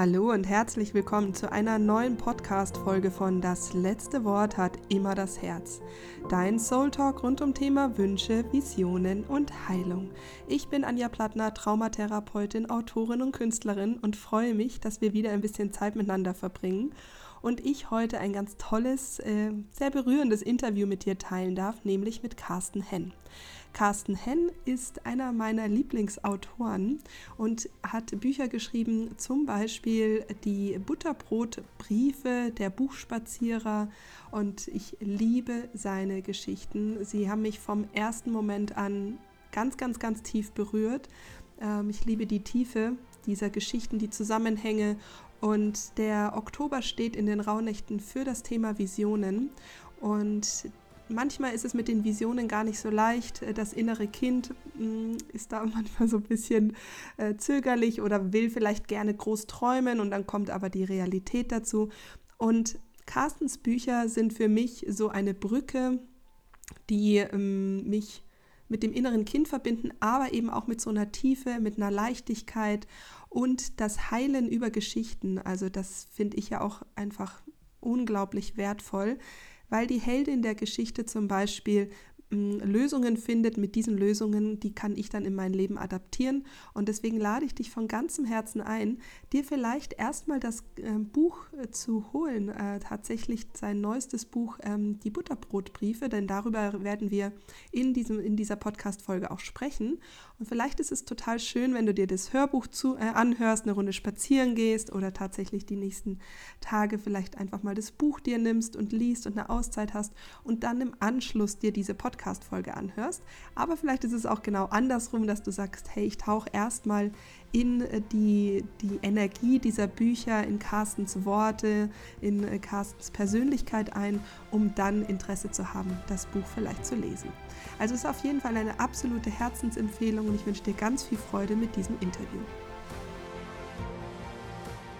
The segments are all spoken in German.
Hallo und herzlich willkommen zu einer neuen Podcast-Folge von Das letzte Wort hat immer das Herz. Dein Soul Talk rund um Thema Wünsche, Visionen und Heilung. Ich bin Anja Plattner, Traumatherapeutin, Autorin und Künstlerin und freue mich, dass wir wieder ein bisschen Zeit miteinander verbringen und ich heute ein ganz tolles, äh, sehr berührendes Interview mit dir teilen darf, nämlich mit Carsten Henn. Carsten Henn ist einer meiner Lieblingsautoren und hat Bücher geschrieben, zum Beispiel die Butterbrotbriefe, der Buchspazierer und ich liebe seine Geschichten. Sie haben mich vom ersten Moment an ganz, ganz, ganz tief berührt. Ähm, ich liebe die Tiefe dieser Geschichten, die Zusammenhänge und der Oktober steht in den Rauhnächten für das Thema Visionen. Und manchmal ist es mit den Visionen gar nicht so leicht. Das innere Kind mm, ist da manchmal so ein bisschen äh, zögerlich oder will vielleicht gerne groß träumen und dann kommt aber die Realität dazu. Und Carstens Bücher sind für mich so eine Brücke, die ähm, mich mit dem inneren Kind verbinden, aber eben auch mit so einer Tiefe, mit einer Leichtigkeit und das Heilen über Geschichten. Also das finde ich ja auch einfach unglaublich wertvoll, weil die Heldin der Geschichte zum Beispiel Lösungen findet, mit diesen Lösungen, die kann ich dann in mein Leben adaptieren. Und deswegen lade ich dich von ganzem Herzen ein, dir vielleicht erstmal das äh, Buch zu holen, äh, tatsächlich sein neuestes Buch, ähm, die Butterbrotbriefe, denn darüber werden wir in, diesem, in dieser Podcast-Folge auch sprechen. Und vielleicht ist es total schön, wenn du dir das Hörbuch zu, äh, anhörst, eine Runde spazieren gehst oder tatsächlich die nächsten Tage vielleicht einfach mal das Buch dir nimmst und liest und eine Auszeit hast und dann im Anschluss dir diese Podcast Podcast-Folge anhörst. Aber vielleicht ist es auch genau andersrum, dass du sagst, hey, ich tauche erstmal in äh, die, die Energie dieser Bücher, in Carstens Worte, in äh, Carstens Persönlichkeit ein, um dann Interesse zu haben, das Buch vielleicht zu lesen. Also ist auf jeden Fall eine absolute Herzensempfehlung und ich wünsche dir ganz viel Freude mit diesem Interview.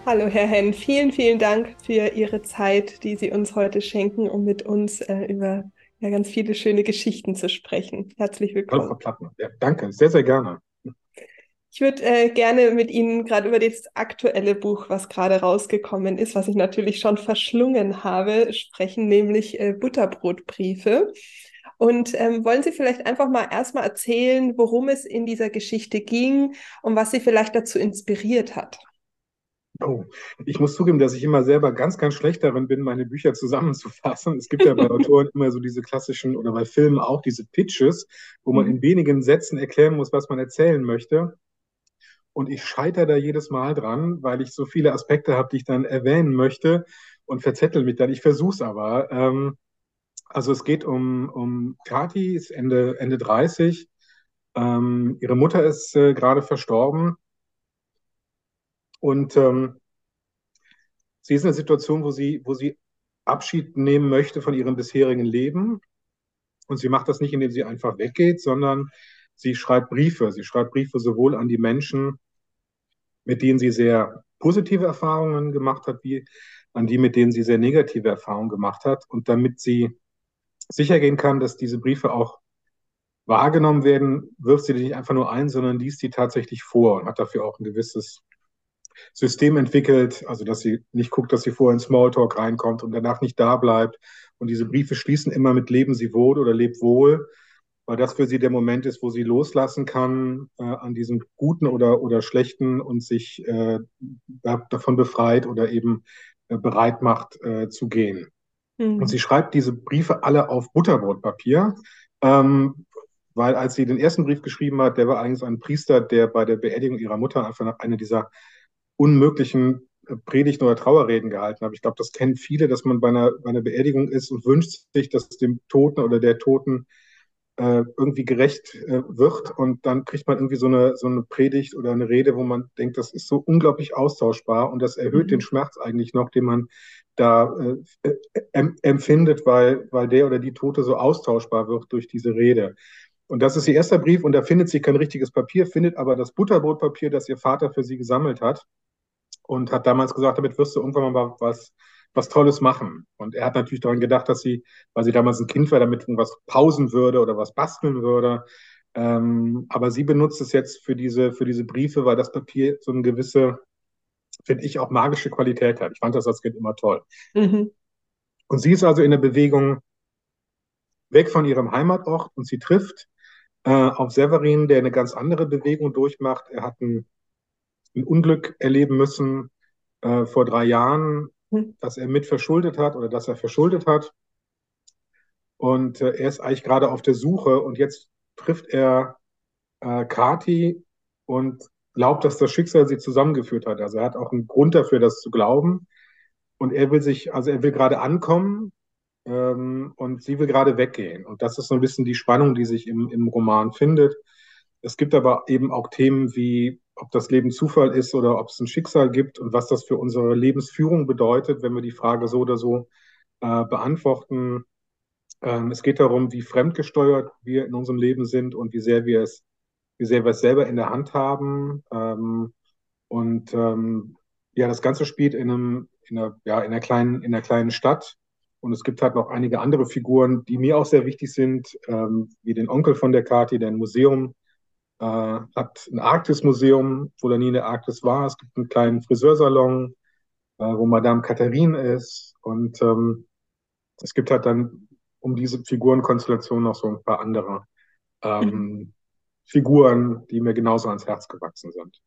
Hallo, Herr Henn, vielen, vielen Dank für Ihre Zeit, die Sie uns heute schenken, um mit uns äh, über ja, ganz viele schöne Geschichten zu sprechen. Herzlich willkommen. Ja, danke, sehr, sehr gerne. Ich würde äh, gerne mit Ihnen gerade über das aktuelle Buch, was gerade rausgekommen ist, was ich natürlich schon verschlungen habe, sprechen, nämlich äh, Butterbrotbriefe. Und ähm, wollen Sie vielleicht einfach mal erstmal erzählen, worum es in dieser Geschichte ging und was Sie vielleicht dazu inspiriert hat? Oh, ich muss zugeben, dass ich immer selber ganz, ganz schlecht darin bin, meine Bücher zusammenzufassen. Es gibt ja bei Autoren immer so diese klassischen oder bei Filmen auch diese Pitches, wo man mhm. in wenigen Sätzen erklären muss, was man erzählen möchte. Und ich scheitere da jedes Mal dran, weil ich so viele Aspekte habe, die ich dann erwähnen möchte und verzettel mich dann. Ich versuche es aber. Ähm, also es geht um, um Kati, ist Ende, Ende 30. Ähm, ihre Mutter ist äh, gerade verstorben und ähm, sie ist in einer Situation, wo sie, wo sie Abschied nehmen möchte von ihrem bisherigen Leben. Und sie macht das nicht, indem sie einfach weggeht, sondern sie schreibt Briefe. Sie schreibt Briefe sowohl an die Menschen, mit denen sie sehr positive Erfahrungen gemacht hat, wie an die, mit denen sie sehr negative Erfahrungen gemacht hat. Und damit sie sicher gehen kann, dass diese Briefe auch wahrgenommen werden, wirft sie die nicht einfach nur ein, sondern liest die tatsächlich vor und hat dafür auch ein gewisses System entwickelt, also dass sie nicht guckt, dass sie vorher in Smalltalk reinkommt und danach nicht da bleibt. Und diese Briefe schließen immer mit Leben Sie wohl oder Leb wohl, weil das für sie der Moment ist, wo sie loslassen kann äh, an diesem Guten oder, oder Schlechten und sich äh, davon befreit oder eben äh, bereit macht äh, zu gehen. Mhm. Und sie schreibt diese Briefe alle auf Butterbrotpapier. Ähm, weil als sie den ersten Brief geschrieben hat, der war eigentlich ein Priester, der bei der Beerdigung ihrer Mutter einfach nach einer dieser unmöglichen äh, Predigten oder Trauerreden gehalten habe. Ich glaube, das kennen viele, dass man bei einer, bei einer Beerdigung ist und wünscht sich, dass dem Toten oder der Toten äh, irgendwie gerecht äh, wird. Und dann kriegt man irgendwie so eine, so eine Predigt oder eine Rede, wo man denkt, das ist so unglaublich austauschbar und das erhöht mhm. den Schmerz eigentlich noch, den man da äh, äh empfindet, weil, weil der oder die Tote so austauschbar wird durch diese Rede. Und das ist ihr erster Brief und da findet sie kein richtiges Papier, findet aber das Butterbrotpapier, das ihr Vater für sie gesammelt hat und hat damals gesagt, damit wirst du irgendwann mal was, was Tolles machen. Und er hat natürlich daran gedacht, dass sie, weil sie damals ein Kind war, damit irgendwas pausen würde oder was basteln würde. Ähm, aber sie benutzt es jetzt für diese, für diese Briefe, weil das Papier so eine gewisse finde ich, auch magische Qualität hat. Ich fand das als Kind immer toll. Mhm. Und sie ist also in der Bewegung weg von ihrem Heimatort und sie trifft äh, auf Severin, der eine ganz andere Bewegung durchmacht. Er hat ein, ein Unglück erleben müssen äh, vor drei Jahren, mhm. das er mit verschuldet hat oder das er verschuldet hat. Und äh, er ist eigentlich gerade auf der Suche und jetzt trifft er äh, Kati und glaubt, dass das Schicksal sie zusammengeführt hat. Also er hat auch einen Grund dafür, das zu glauben. Und er will sich, also er will gerade ankommen ähm, und sie will gerade weggehen. Und das ist so ein bisschen die Spannung, die sich im, im Roman findet. Es gibt aber eben auch Themen wie, ob das Leben Zufall ist oder ob es ein Schicksal gibt und was das für unsere Lebensführung bedeutet, wenn wir die Frage so oder so äh, beantworten. Ähm, es geht darum, wie fremdgesteuert wir in unserem Leben sind und wie sehr wir es, wie sehr wir es selber in der Hand haben. Ähm, und ähm, ja, das Ganze spielt in einem, in einer, ja, in einer kleinen, in einer kleinen Stadt. Und es gibt halt noch einige andere Figuren, die mir auch sehr wichtig sind, ähm, wie den Onkel von der Kati, der ein Museum äh, hat, ein Arktis-Museum, wo da nie eine Arktis war. Es gibt einen kleinen Friseursalon, äh, wo Madame Katharine ist. Und ähm, es gibt halt dann um diese Figurenkonstellation noch so ein paar andere ähm, mhm. Figuren, die mir genauso ans Herz gewachsen sind.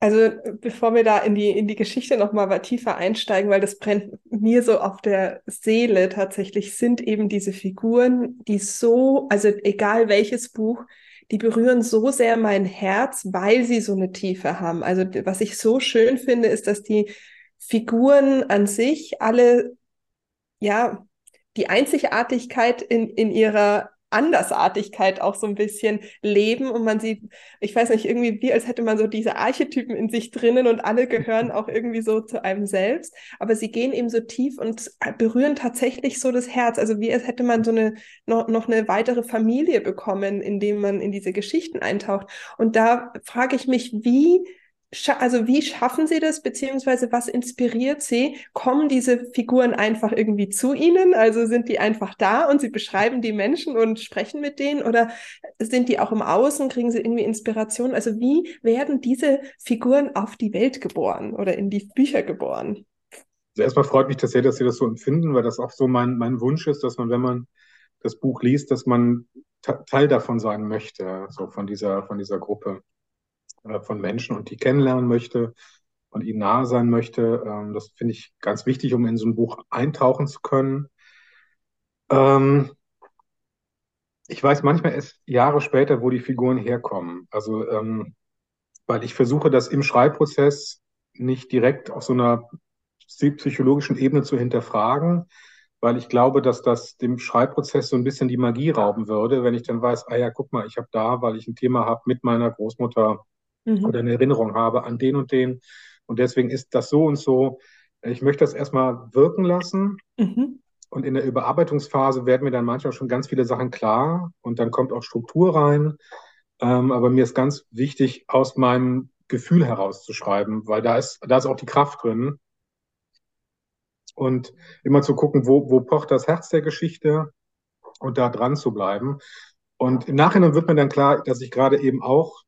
Also bevor wir da in die, in die Geschichte nochmal tiefer einsteigen, weil das brennt mir so auf der Seele tatsächlich, sind eben diese Figuren, die so, also egal welches Buch, die berühren so sehr mein Herz, weil sie so eine Tiefe haben. Also was ich so schön finde, ist, dass die Figuren an sich alle, ja, die Einzigartigkeit in, in ihrer Andersartigkeit auch so ein bisschen leben und man sieht, ich weiß nicht, irgendwie wie als hätte man so diese Archetypen in sich drinnen und alle gehören auch irgendwie so zu einem selbst, aber sie gehen eben so tief und berühren tatsächlich so das Herz, also wie als hätte man so eine noch, noch eine weitere Familie bekommen, indem man in diese Geschichten eintaucht. Und da frage ich mich, wie also wie schaffen Sie das, beziehungsweise was inspiriert Sie? Kommen diese Figuren einfach irgendwie zu Ihnen? Also sind die einfach da und Sie beschreiben die Menschen und sprechen mit denen? Oder sind die auch im Außen? Kriegen Sie irgendwie Inspiration? Also wie werden diese Figuren auf die Welt geboren oder in die Bücher geboren? Also erstmal freut mich das sehr, dass Sie das so empfinden, weil das auch so mein, mein Wunsch ist, dass man, wenn man das Buch liest, dass man Teil davon sein möchte, so von dieser, von dieser Gruppe. Äh, von Menschen und die kennenlernen möchte und ihnen nahe sein möchte. Ähm, das finde ich ganz wichtig, um in so ein Buch eintauchen zu können. Ähm, ich weiß manchmal erst Jahre später, wo die Figuren herkommen. Also, ähm, weil ich versuche, das im Schreibprozess nicht direkt auf so einer psychologischen Ebene zu hinterfragen, weil ich glaube, dass das dem Schreibprozess so ein bisschen die Magie rauben würde, wenn ich dann weiß, ah ja, guck mal, ich habe da, weil ich ein Thema habe mit meiner Großmutter mhm. oder eine Erinnerung habe an den und den. Und deswegen ist das so und so. Ich möchte das erstmal wirken lassen. Mhm. Und in der Überarbeitungsphase werden mir dann manchmal schon ganz viele Sachen klar und dann kommt auch Struktur rein. Ähm, aber mir ist ganz wichtig, aus meinem Gefühl herauszuschreiben, weil da ist, da ist auch die Kraft drin. Und immer zu gucken, wo, wo pocht das Herz der Geschichte und da dran zu bleiben. Und im Nachhinein wird mir dann klar, dass ich gerade eben auch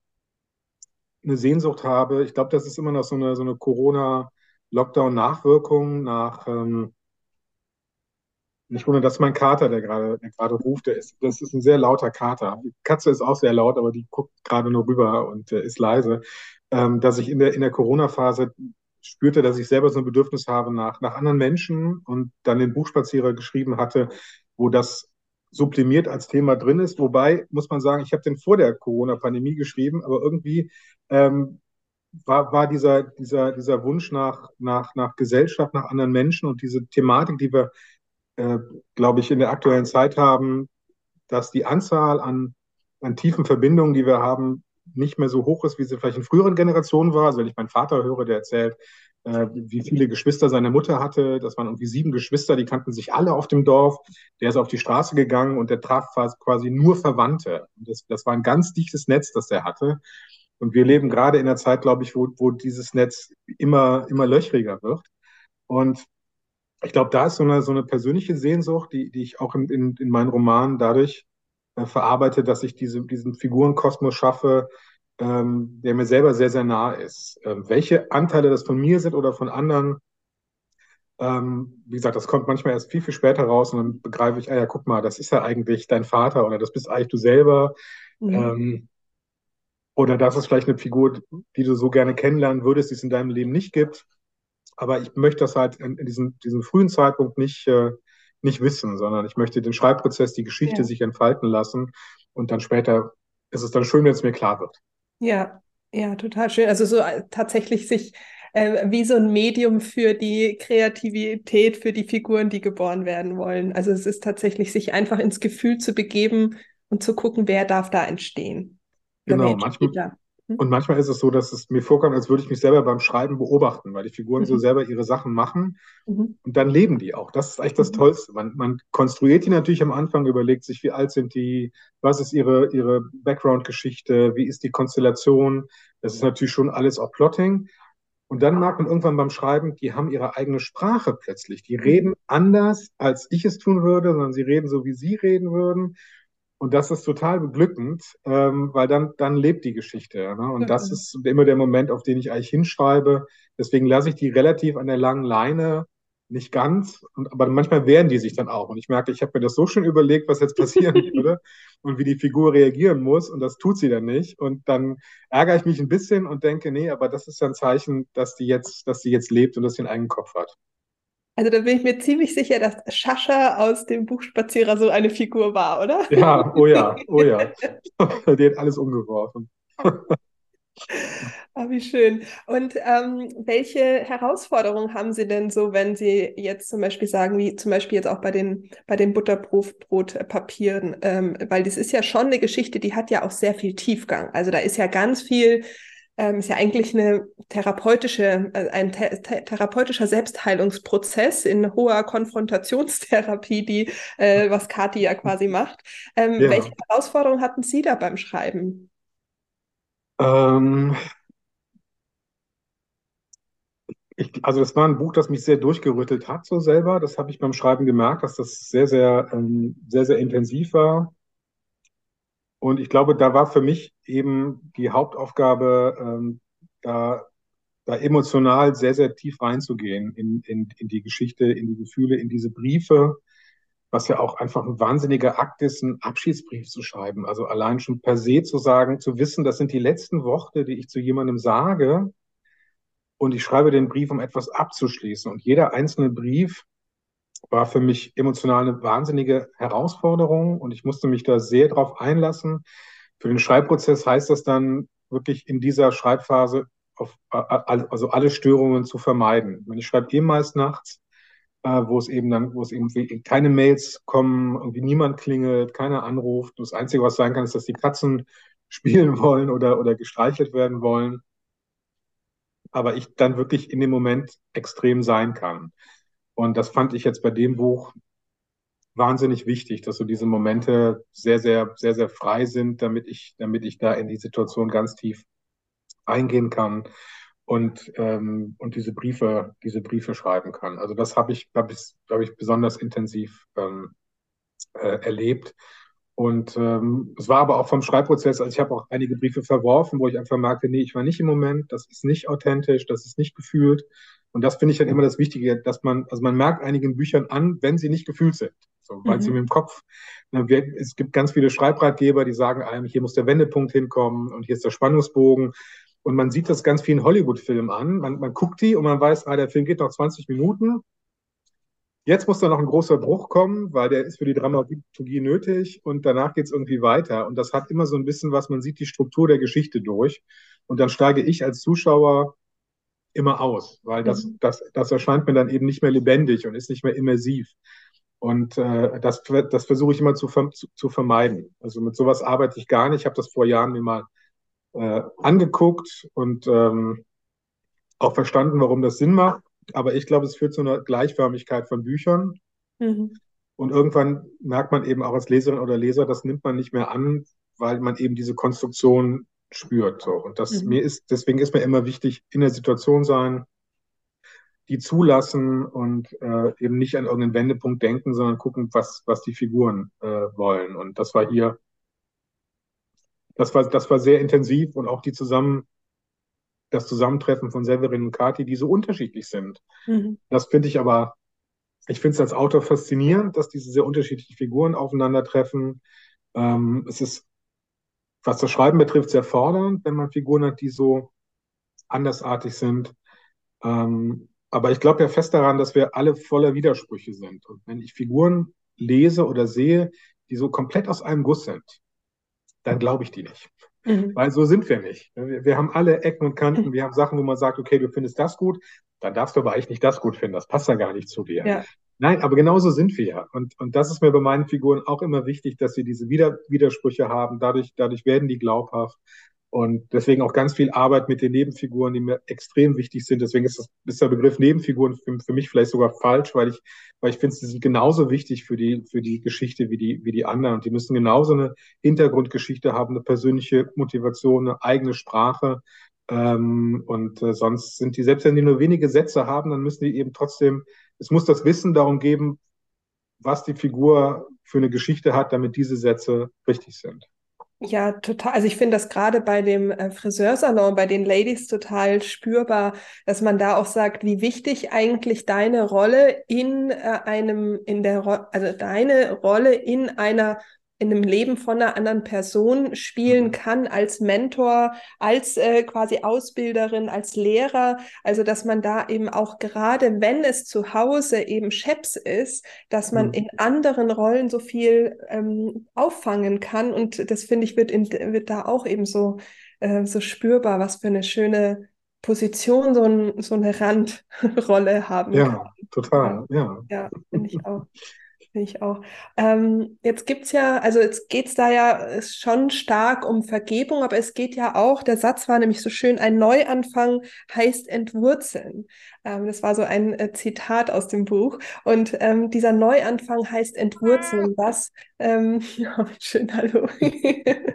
eine Sehnsucht habe. Ich glaube, das ist immer noch so eine, so eine Corona-Lockdown-Nachwirkung nach. Ähm, nicht wundern, das ist mein Kater, der gerade, der gerade ruft. Der ist, das ist ein sehr lauter Kater. Die Katze ist auch sehr laut, aber die guckt gerade nur rüber und äh, ist leise. Ähm, dass ich in der, in der Corona-Phase spürte, dass ich selber so ein Bedürfnis habe nach, nach anderen Menschen und dann den Buchspazierer geschrieben hatte, wo das sublimiert als Thema drin ist. Wobei, muss man sagen, ich habe den vor der Corona-Pandemie geschrieben, aber irgendwie ähm, war, war dieser, dieser, dieser Wunsch nach, nach, nach Gesellschaft, nach anderen Menschen und diese Thematik, die wir, äh, glaube ich, in der aktuellen Zeit haben, dass die Anzahl an, an tiefen Verbindungen, die wir haben, nicht mehr so hoch ist, wie sie vielleicht in früheren Generationen war. Also wenn ich meinen Vater höre, der erzählt, äh, wie viele Geschwister seine Mutter hatte. Das waren irgendwie sieben Geschwister, die kannten sich alle auf dem Dorf. Der ist auf die Straße gegangen und der traf quasi nur Verwandte. Das, das war ein ganz dichtes Netz, das er hatte. Und wir leben gerade in einer Zeit, glaube ich, wo, wo dieses Netz immer, immer löchriger wird. Und ich glaube, da ist so eine, so eine persönliche Sehnsucht, die, die ich auch in, in, in meinen Romanen dadurch äh, verarbeite, dass ich diese, diesen Figurenkosmos schaffe, ähm, der mir selber sehr, sehr nah ist. Ähm, welche Anteile das von mir sind oder von anderen, ähm, wie gesagt, das kommt manchmal erst viel, viel später raus und dann begreife ich, ah ja, guck mal, das ist ja eigentlich dein Vater oder das bist eigentlich du selber. Mhm. Ähm, oder das ist vielleicht eine Figur, die du so gerne kennenlernen würdest, die es in deinem Leben nicht gibt. Aber ich möchte das halt in, in diesem, diesem frühen Zeitpunkt nicht, äh, nicht wissen, sondern ich möchte den Schreibprozess, die Geschichte ja. sich entfalten lassen und dann später ist es dann schön, wenn es mir klar wird. Ja, ja, total schön. Also so äh, tatsächlich sich äh, wie so ein Medium für die Kreativität, für die Figuren, die geboren werden wollen. Also es ist tatsächlich, sich einfach ins Gefühl zu begeben und zu gucken, wer darf da entstehen. Genau, manchmal, hm? Und manchmal ist es so, dass es mir vorkommt, als würde ich mich selber beim Schreiben beobachten, weil die Figuren mhm. so selber ihre Sachen machen mhm. und dann leben die auch. Das ist eigentlich das mhm. Tollste. Man, man, konstruiert die natürlich am Anfang, überlegt sich, wie alt sind die, was ist ihre, ihre Background-Geschichte, wie ist die Konstellation. Das ist natürlich schon alles auch Plotting. Und dann merkt man irgendwann beim Schreiben, die haben ihre eigene Sprache plötzlich. Die reden anders, als ich es tun würde, sondern sie reden so, wie sie reden würden. Und das ist total beglückend, ähm, weil dann, dann lebt die Geschichte. Ne? Und mhm. das ist immer der Moment, auf den ich eigentlich hinschreibe. Deswegen lasse ich die relativ an der langen Leine, nicht ganz, und, aber manchmal wehren die sich dann auch. Und ich merke, ich habe mir das so schön überlegt, was jetzt passieren würde und wie die Figur reagieren muss. Und das tut sie dann nicht. Und dann ärgere ich mich ein bisschen und denke, nee, aber das ist ja ein Zeichen, dass die jetzt, dass die jetzt lebt und dass sie einen eigenen Kopf hat. Also da bin ich mir ziemlich sicher, dass Schascha aus dem Buchspazierer so eine Figur war, oder? Ja, oh ja, oh ja. Die hat alles umgeworfen. Ah, wie schön. Und ähm, welche Herausforderungen haben Sie denn so, wenn Sie jetzt zum Beispiel sagen, wie zum Beispiel jetzt auch bei den, bei den Butterbrotpapieren, ähm, weil das ist ja schon eine Geschichte, die hat ja auch sehr viel Tiefgang. Also da ist ja ganz viel ähm, ist ja eigentlich eine therapeutische, äh, ein th therapeutischer Selbstheilungsprozess in hoher Konfrontationstherapie, die äh, was Kati ja quasi macht. Ähm, ja. Welche Herausforderungen hatten Sie da beim Schreiben? Ähm, ich, also das war ein Buch, das mich sehr durchgerüttelt hat, so selber. Das habe ich beim Schreiben gemerkt, dass das sehr, sehr, ähm, sehr, sehr intensiv war. Und ich glaube, da war für mich eben die Hauptaufgabe, ähm, da, da emotional sehr, sehr tief reinzugehen in, in, in die Geschichte, in die Gefühle, in diese Briefe, was ja auch einfach ein wahnsinniger Akt ist, einen Abschiedsbrief zu schreiben. Also allein schon per se zu sagen, zu wissen, das sind die letzten Worte, die ich zu jemandem sage. Und ich schreibe den Brief, um etwas abzuschließen. Und jeder einzelne Brief war für mich emotional eine wahnsinnige Herausforderung und ich musste mich da sehr drauf einlassen. Für den Schreibprozess heißt das dann wirklich in dieser Schreibphase auf, also alle Störungen zu vermeiden. Ich schreibe eh meist nachts, äh, wo es eben dann, wo es eben keine Mails kommen, irgendwie niemand klingelt, keiner anruft. Das Einzige, was sein kann, ist, dass die Katzen spielen wollen oder, oder gestreichelt werden wollen. Aber ich dann wirklich in dem Moment extrem sein kann. Und das fand ich jetzt bei dem Buch wahnsinnig wichtig, dass so diese Momente sehr, sehr, sehr, sehr frei sind, damit ich, damit ich da in die Situation ganz tief eingehen kann und, ähm, und diese Briefe, diese Briefe schreiben kann. Also das habe ich, habe ich, hab ich besonders intensiv ähm, äh, erlebt. Und ähm, es war aber auch vom Schreibprozess, also ich habe auch einige Briefe verworfen, wo ich einfach merkte, nee, ich war nicht im Moment, das ist nicht authentisch, das ist nicht gefühlt. Und das finde ich dann immer das Wichtige, dass man, also man merkt einigen Büchern an, wenn sie nicht gefühlt sind. So, weil mhm. sie mit dem Kopf, ne, es gibt ganz viele Schreibratgeber, die sagen einem, hier muss der Wendepunkt hinkommen und hier ist der Spannungsbogen. Und man sieht das ganz vielen Hollywood-Filmen an. Man, man guckt die und man weiß, ah, der Film geht noch 20 Minuten. Jetzt muss da noch ein großer Bruch kommen, weil der ist für die Dramaturgie nötig und danach geht es irgendwie weiter. Und das hat immer so ein bisschen was, man sieht die Struktur der Geschichte durch. Und dann steige ich als Zuschauer immer aus, weil das, mhm. das, das erscheint mir dann eben nicht mehr lebendig und ist nicht mehr immersiv. Und äh, das, das versuche ich immer zu, zu, zu, vermeiden. Also mit sowas arbeite ich gar nicht. Ich habe das vor Jahren mir mal äh, angeguckt und ähm, auch verstanden, warum das Sinn macht. Aber ich glaube, es führt zu einer Gleichförmigkeit von Büchern. Mhm. Und irgendwann merkt man eben auch als Leserin oder Leser, das nimmt man nicht mehr an, weil man eben diese Konstruktion spürt. So. Und das mhm. mir ist, deswegen ist mir immer wichtig, in der Situation sein, die zulassen und äh, eben nicht an irgendeinen Wendepunkt denken, sondern gucken, was, was die Figuren äh, wollen. Und das war hier das war, das war sehr intensiv und auch die zusammen, das Zusammentreffen von Severin und Kati, die so unterschiedlich sind. Mhm. Das finde ich aber, ich finde es als Autor faszinierend, dass diese sehr unterschiedlichen Figuren aufeinandertreffen. Ähm, es ist, was das Schreiben betrifft, sehr fordernd, wenn man Figuren hat, die so andersartig sind. Ähm, aber ich glaube ja fest daran, dass wir alle voller Widersprüche sind. Und wenn ich Figuren lese oder sehe, die so komplett aus einem Guss sind, dann glaube ich die nicht. Mhm. Weil so sind wir nicht. Wir, wir, haben alle Ecken und Kanten, wir haben Sachen, wo man sagt, okay, du findest das gut, dann darfst du aber eigentlich nicht das gut finden, das passt ja gar nicht zu dir. Ja. Nein, aber genauso sind wir ja. Und, und das ist mir bei meinen Figuren auch immer wichtig, dass sie diese Wider Widersprüche haben. Dadurch, dadurch werden die glaubhaft. Und deswegen auch ganz viel Arbeit mit den Nebenfiguren, die mir extrem wichtig sind. Deswegen ist, das, ist der Begriff Nebenfiguren für, für mich vielleicht sogar falsch, weil ich, weil ich finde, sie sind genauso wichtig für die, für die Geschichte wie die, wie die anderen. Und die müssen genauso eine Hintergrundgeschichte haben, eine persönliche Motivation, eine eigene Sprache. Ähm, und äh, sonst sind die, selbst wenn die nur wenige Sätze haben, dann müssen die eben trotzdem, es muss das Wissen darum geben, was die Figur für eine Geschichte hat, damit diese Sätze richtig sind. Ja, total. Also ich finde das gerade bei dem äh, Friseursalon, bei den Ladies total spürbar, dass man da auch sagt, wie wichtig eigentlich deine Rolle in äh, einem, in der, Ro also deine Rolle in einer in einem Leben von einer anderen Person spielen mhm. kann, als Mentor, als äh, quasi Ausbilderin, als Lehrer. Also, dass man da eben auch gerade, wenn es zu Hause eben Chefs ist, dass man mhm. in anderen Rollen so viel ähm, auffangen kann. Und das finde ich, wird, in, wird da auch eben so, äh, so spürbar, was für eine schöne Position so, ein, so eine Randrolle haben ja, kann. Total, ja. Ja, finde ich auch. Finde ich auch. Ähm, jetzt gibt es ja, also jetzt geht es da ja schon stark um Vergebung, aber es geht ja auch, der Satz war nämlich so schön, ein Neuanfang heißt entwurzeln. Ähm, das war so ein äh, Zitat aus dem Buch. Und ähm, dieser Neuanfang heißt entwurzeln. Was? Ähm, ja, schön, hallo.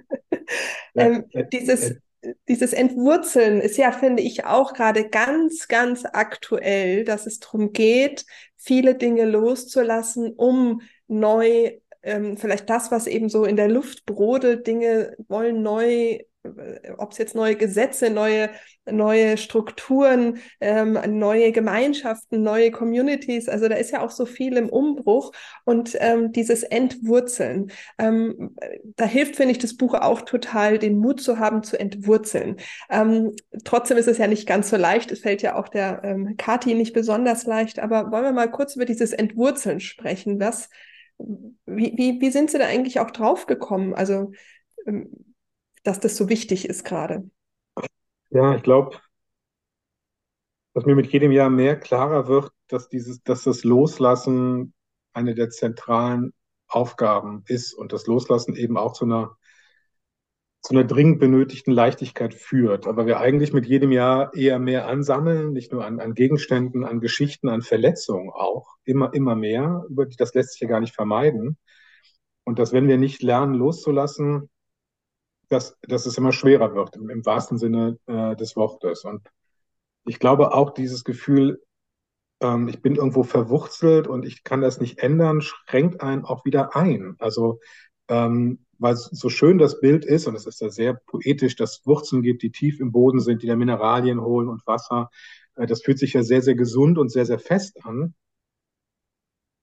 Ähm, dieses dieses Entwurzeln ist ja, finde ich, auch gerade ganz, ganz aktuell, dass es darum geht, viele Dinge loszulassen, um neu, ähm, vielleicht das, was eben so in der Luft brodelt, Dinge wollen neu ob es jetzt neue Gesetze, neue, neue Strukturen, ähm, neue Gemeinschaften, neue Communities, also da ist ja auch so viel im Umbruch und ähm, dieses Entwurzeln, ähm, da hilft, finde ich, das Buch auch total, den Mut zu haben, zu entwurzeln. Ähm, trotzdem ist es ja nicht ganz so leicht, es fällt ja auch der ähm, Kati nicht besonders leicht, aber wollen wir mal kurz über dieses Entwurzeln sprechen, was, wie, wie, wie sind Sie da eigentlich auch drauf gekommen? Also, ähm, dass das so wichtig ist gerade? Ja, ich glaube, dass mir mit jedem Jahr mehr klarer wird, dass dieses, dass das Loslassen eine der zentralen Aufgaben ist und das Loslassen eben auch zu einer, zu einer dringend benötigten Leichtigkeit führt. Aber wir eigentlich mit jedem Jahr eher mehr ansammeln, nicht nur an, an Gegenständen, an Geschichten, an Verletzungen auch, immer, immer mehr, das lässt sich ja gar nicht vermeiden. Und dass wenn wir nicht lernen loszulassen, dass, dass es immer schwerer wird, im, im wahrsten Sinne äh, des Wortes. Und ich glaube auch dieses Gefühl, ähm, ich bin irgendwo verwurzelt und ich kann das nicht ändern, schränkt einen auch wieder ein. Also, ähm, weil so schön das Bild ist, und es ist ja sehr poetisch, dass Wurzeln gibt, die tief im Boden sind, die da Mineralien holen und Wasser. Äh, das fühlt sich ja sehr, sehr gesund und sehr, sehr fest an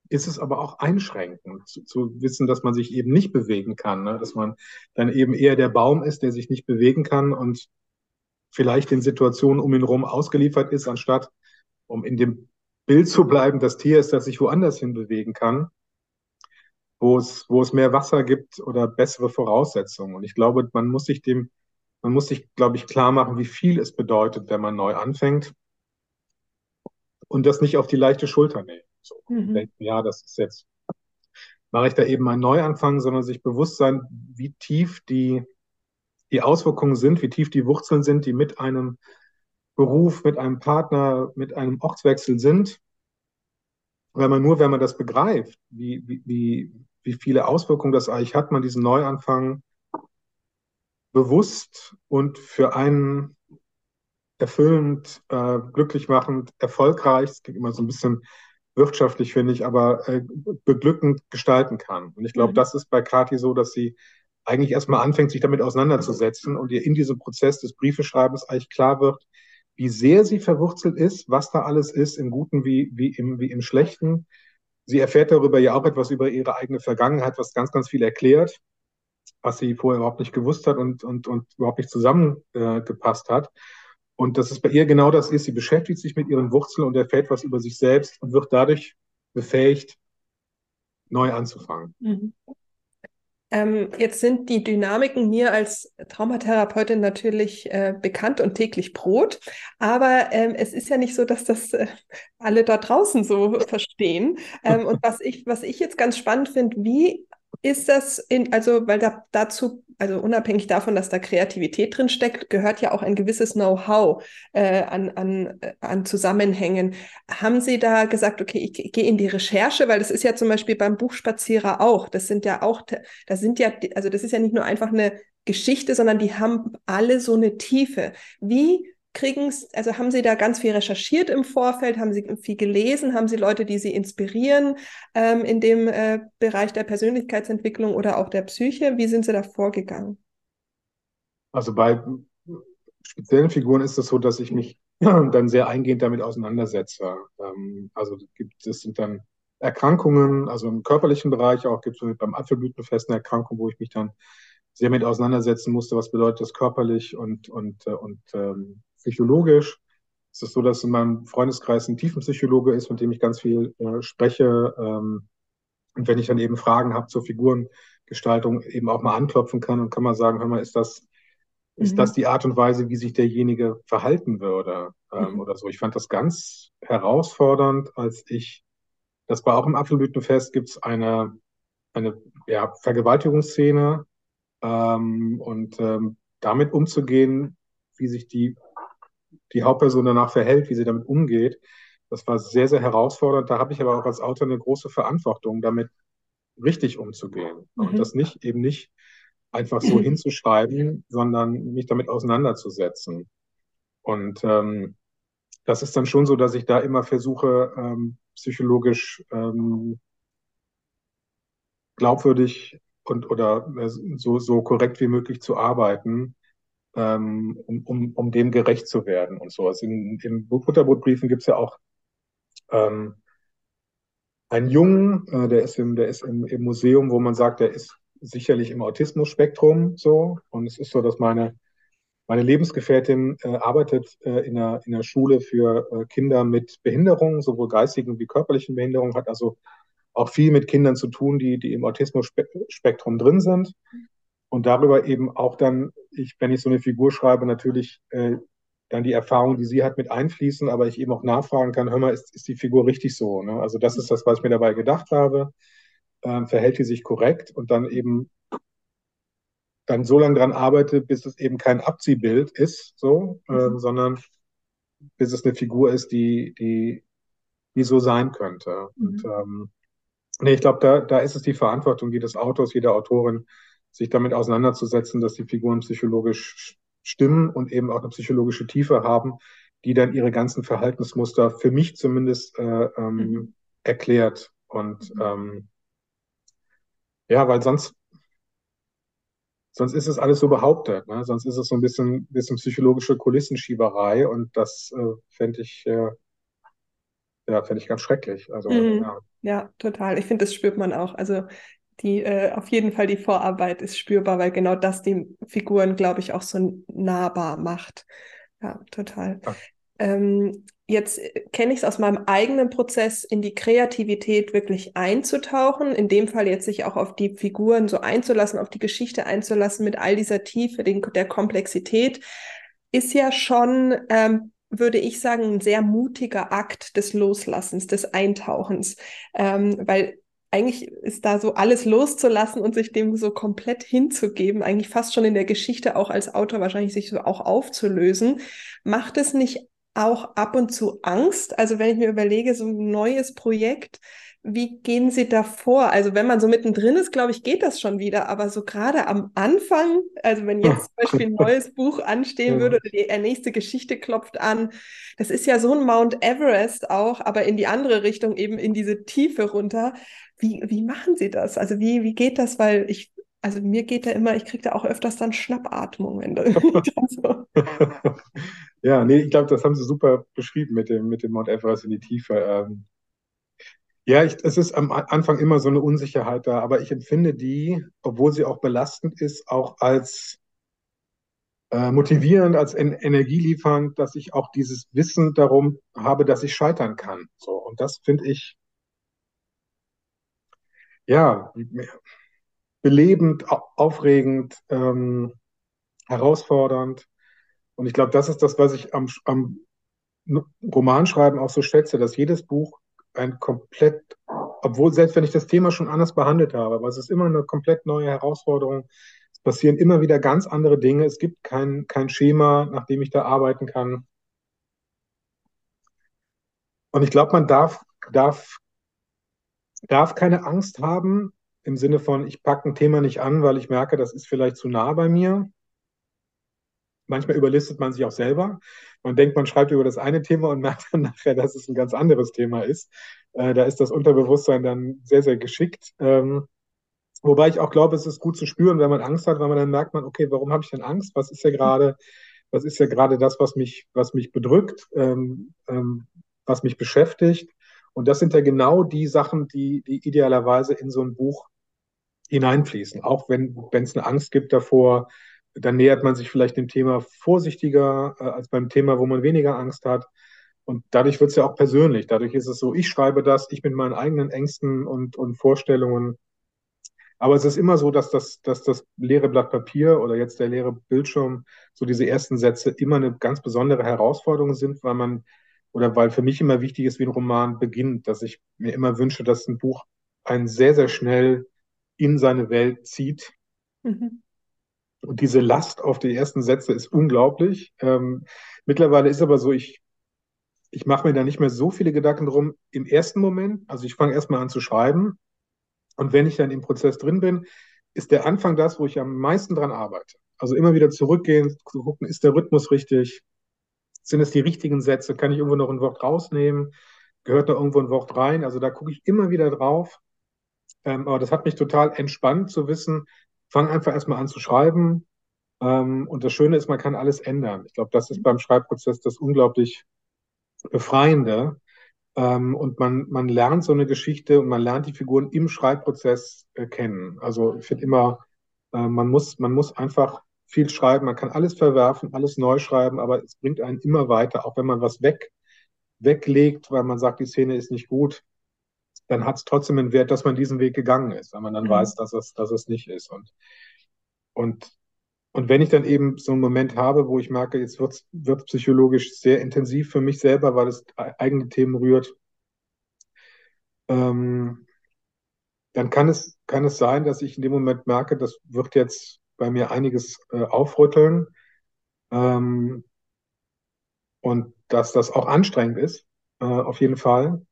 ist es aber auch einschränkend, zu, zu, wissen, dass man sich eben nicht bewegen kann, ne? dass man dann eben eher der Baum ist, der sich nicht bewegen kann und vielleicht in Situationen um ihn herum ausgeliefert ist, anstatt, um in dem Bild zu bleiben, das Tier ist, das sich woanders hin bewegen kann, wo es, wo es mehr Wasser gibt oder bessere Voraussetzungen. Und ich glaube, man muss sich dem, man muss sich, glaube ich, klar machen, wie viel es bedeutet, wenn man neu anfängt und das nicht auf die leichte Schulter nehmen. So, mhm. denken, ja, das ist jetzt, mache ich da eben einen Neuanfang, sondern sich bewusst sein, wie tief die, die Auswirkungen sind, wie tief die Wurzeln sind, die mit einem Beruf, mit einem Partner, mit einem Ortswechsel sind. Weil man nur, wenn man das begreift, wie, wie, wie, wie viele Auswirkungen das eigentlich hat, man diesen Neuanfang bewusst und für einen erfüllend, äh, glücklich machend, erfolgreich, es klingt immer so ein bisschen wirtschaftlich, finde ich, aber äh, beglückend gestalten kann. Und ich glaube, mhm. das ist bei Kati so, dass sie eigentlich erstmal anfängt, sich damit auseinanderzusetzen und ihr in diesem Prozess des Briefeschreibens eigentlich klar wird, wie sehr sie verwurzelt ist, was da alles ist, im Guten wie, wie, im, wie im Schlechten. Sie erfährt darüber ja auch etwas über ihre eigene Vergangenheit, was ganz, ganz viel erklärt, was sie vorher überhaupt nicht gewusst hat und, und, und überhaupt nicht zusammengepasst hat. Und dass es bei ihr genau das ist. Sie beschäftigt sich mit ihren Wurzeln und erfährt was über sich selbst und wird dadurch befähigt, neu anzufangen. Mhm. Ähm, jetzt sind die Dynamiken mir als Traumatherapeutin natürlich äh, bekannt und täglich Brot, aber ähm, es ist ja nicht so, dass das äh, alle da draußen so verstehen. Ähm, und was ich, was ich jetzt ganz spannend finde, wie ist das in, also, weil da, dazu, also unabhängig davon, dass da Kreativität drin steckt, gehört ja auch ein gewisses Know-how äh, an, an, an Zusammenhängen. Haben Sie da gesagt, okay, ich gehe in die Recherche, weil das ist ja zum Beispiel beim Buchspazierer auch. Das sind ja auch, das sind ja, also das ist ja nicht nur einfach eine Geschichte, sondern die haben alle so eine Tiefe. Wie kriegen also haben Sie da ganz viel recherchiert im Vorfeld, haben Sie viel gelesen, haben Sie Leute, die Sie inspirieren ähm, in dem äh, Bereich der Persönlichkeitsentwicklung oder auch der Psyche? Wie sind Sie da vorgegangen? Also bei speziellen Figuren ist es so, dass ich mich dann sehr eingehend damit auseinandersetze. Ähm, also gibt es sind dann Erkrankungen, also im körperlichen Bereich auch gibt es beim Apfelblütenfest eine Erkrankung, wo ich mich dann sehr mit auseinandersetzen musste, was bedeutet das körperlich und, und, äh, und ähm, psychologisch. Es ist so, dass in meinem Freundeskreis ein Tiefenpsychologe ist, mit dem ich ganz viel äh, spreche. Ähm, und wenn ich dann eben Fragen habe zur Figurengestaltung, eben auch mal anklopfen kann und kann mal sagen, hör mal, ist das, ist mhm. das die Art und Weise, wie sich derjenige verhalten würde ähm, mhm. oder so. Ich fand das ganz herausfordernd, als ich, das war auch im Apfelblütenfest, gibt es eine, eine ja, Vergewaltigungsszene ähm, und ähm, damit umzugehen, wie sich die die Hauptperson danach verhält, wie sie damit umgeht. Das war sehr, sehr herausfordernd. Da habe ich aber auch als Autor eine große Verantwortung, damit richtig umzugehen. Mhm. Und das nicht eben nicht einfach so hinzuschreiben, sondern mich damit auseinanderzusetzen. Und ähm, das ist dann schon so, dass ich da immer versuche, ähm, psychologisch ähm, glaubwürdig und oder äh, so, so korrekt wie möglich zu arbeiten, ähm, um, um, dem gerecht zu werden und so. Also in, in Butterbrotbriefen gibt es ja auch ähm, einen Jungen, äh, der ist, im, der ist im, im Museum, wo man sagt, der ist sicherlich im Autismus-Spektrum so. Und es ist so, dass meine, meine Lebensgefährtin äh, arbeitet äh, in, einer, in einer Schule für äh, Kinder mit Behinderungen, sowohl geistigen wie körperlichen Behinderungen, hat also auch viel mit Kindern zu tun, die, die im Autismus-Spektrum drin sind und darüber eben auch dann, ich, wenn ich so eine Figur schreibe, natürlich äh, dann die Erfahrung, die sie hat, mit einfließen, aber ich eben auch nachfragen kann, hör mal, ist, ist die Figur richtig so? Ne? Also das ist das, was ich mir dabei gedacht habe. Ähm, verhält die sich korrekt und dann eben dann so lange dran arbeite, bis es eben kein Abziehbild ist, so, äh, mhm. sondern bis es eine Figur ist, die, die, die so sein könnte. Mhm. Und ähm, nee, ich glaube, da, da ist es die Verantwortung jedes Autors, jeder Autorin, sich damit auseinanderzusetzen, dass die Figuren psychologisch stimmen und eben auch eine psychologische Tiefe haben, die dann ihre ganzen Verhaltensmuster für mich zumindest äh, ähm, mhm. erklärt. Und ähm, ja, weil sonst, sonst ist es alles so behauptet. Ne? Sonst ist es so ein bisschen, bisschen psychologische Kulissenschieberei und das äh, fände ich, äh, ja, fände ich ganz schrecklich. Also, mhm. ja. ja. total. Ich finde, das spürt man auch. Also die äh, auf jeden Fall die Vorarbeit ist spürbar, weil genau das die Figuren, glaube ich, auch so nahbar macht. Ja, total. Ja. Ähm, jetzt kenne ich es aus meinem eigenen Prozess, in die Kreativität wirklich einzutauchen, in dem Fall jetzt sich auch auf die Figuren so einzulassen, auf die Geschichte einzulassen mit all dieser Tiefe, den, der Komplexität, ist ja schon, ähm, würde ich sagen, ein sehr mutiger Akt des Loslassens, des Eintauchens, ähm, weil eigentlich ist da so alles loszulassen und sich dem so komplett hinzugeben, eigentlich fast schon in der Geschichte auch als Autor wahrscheinlich sich so auch aufzulösen. Macht es nicht auch ab und zu Angst? Also wenn ich mir überlege, so ein neues Projekt, wie gehen Sie da vor? Also wenn man so mittendrin ist, glaube ich, geht das schon wieder. Aber so gerade am Anfang, also wenn jetzt zum Beispiel ein neues Buch anstehen würde oder die nächste Geschichte klopft an, das ist ja so ein Mount Everest auch, aber in die andere Richtung, eben in diese Tiefe runter. Wie, wie machen Sie das? Also wie, wie geht das? Weil ich also mir geht da immer, ich kriege da auch öfters dann Schnappatmung, wenn so. Ja, nee, ich glaube, das haben Sie super beschrieben mit dem, mit dem Mount Everest in die Tiefe. Ähm, ja, ich, es ist am Anfang immer so eine Unsicherheit da, aber ich empfinde die, obwohl sie auch belastend ist, auch als äh, motivierend, als en energieliefernd, dass ich auch dieses Wissen darum habe, dass ich scheitern kann. So, und das finde ich, ja, belebend, aufregend, ähm, herausfordernd. Und ich glaube, das ist das, was ich am, am Romanschreiben auch so schätze, dass jedes Buch ein komplett, obwohl selbst wenn ich das Thema schon anders behandelt habe, aber es ist immer eine komplett neue Herausforderung. Es passieren immer wieder ganz andere Dinge. Es gibt kein, kein Schema, nach dem ich da arbeiten kann. Und ich glaube, man darf, darf, darf keine Angst haben im Sinne von, ich packe ein Thema nicht an, weil ich merke, das ist vielleicht zu nah bei mir. Manchmal überlistet man sich auch selber. Man denkt, man schreibt über das eine Thema und merkt dann nachher, dass es ein ganz anderes Thema ist. Äh, da ist das Unterbewusstsein dann sehr, sehr geschickt. Ähm, wobei ich auch glaube, es ist gut zu spüren, wenn man Angst hat, weil man dann merkt man, okay, warum habe ich denn Angst? Was ist ja gerade, was ist ja gerade das, was mich, was mich bedrückt, ähm, ähm, was mich beschäftigt? Und das sind ja genau die Sachen, die, die idealerweise in so ein Buch hineinfließen. Auch wenn es eine Angst gibt davor, dann nähert man sich vielleicht dem Thema vorsichtiger äh, als beim Thema, wo man weniger Angst hat. Und dadurch wird es ja auch persönlich. Dadurch ist es so, ich schreibe das, ich mit meinen eigenen Ängsten und, und Vorstellungen. Aber es ist immer so, dass das, dass das leere Blatt Papier oder jetzt der leere Bildschirm, so diese ersten Sätze immer eine ganz besondere Herausforderung sind, weil man, oder weil für mich immer wichtig ist, wie ein Roman beginnt, dass ich mir immer wünsche, dass ein Buch einen sehr, sehr schnell in seine Welt zieht. Mhm. Und diese Last auf die ersten Sätze ist unglaublich. Ähm, mittlerweile ist aber so, ich, ich mache mir da nicht mehr so viele Gedanken drum im ersten Moment. Also ich fange erstmal an zu schreiben. Und wenn ich dann im Prozess drin bin, ist der Anfang das, wo ich am meisten dran arbeite. Also immer wieder zurückgehen, zu gucken, ist der Rhythmus richtig? Sind es die richtigen Sätze? Kann ich irgendwo noch ein Wort rausnehmen? Gehört da irgendwo ein Wort rein? Also da gucke ich immer wieder drauf. Ähm, aber das hat mich total entspannt zu wissen, fang einfach erstmal an zu schreiben. Ähm, und das Schöne ist, man kann alles ändern. Ich glaube, das ist beim Schreibprozess das unglaublich Befreiende. Ähm, und man, man lernt so eine Geschichte und man lernt die Figuren im Schreibprozess äh, kennen. Also ich finde immer, äh, man, muss, man muss einfach viel schreiben. Man kann alles verwerfen, alles neu schreiben, aber es bringt einen immer weiter, auch wenn man was weg, weglegt, weil man sagt, die Szene ist nicht gut dann hat es trotzdem einen Wert, dass man diesen Weg gegangen ist, wenn man dann mhm. weiß, dass es, dass es nicht ist. Und, und, und wenn ich dann eben so einen Moment habe, wo ich merke, jetzt wird es psychologisch sehr intensiv für mich selber, weil es eigene Themen rührt, ähm, dann kann es, kann es sein, dass ich in dem Moment merke, das wird jetzt bei mir einiges äh, aufrütteln ähm, und dass das auch anstrengend ist, äh, auf jeden Fall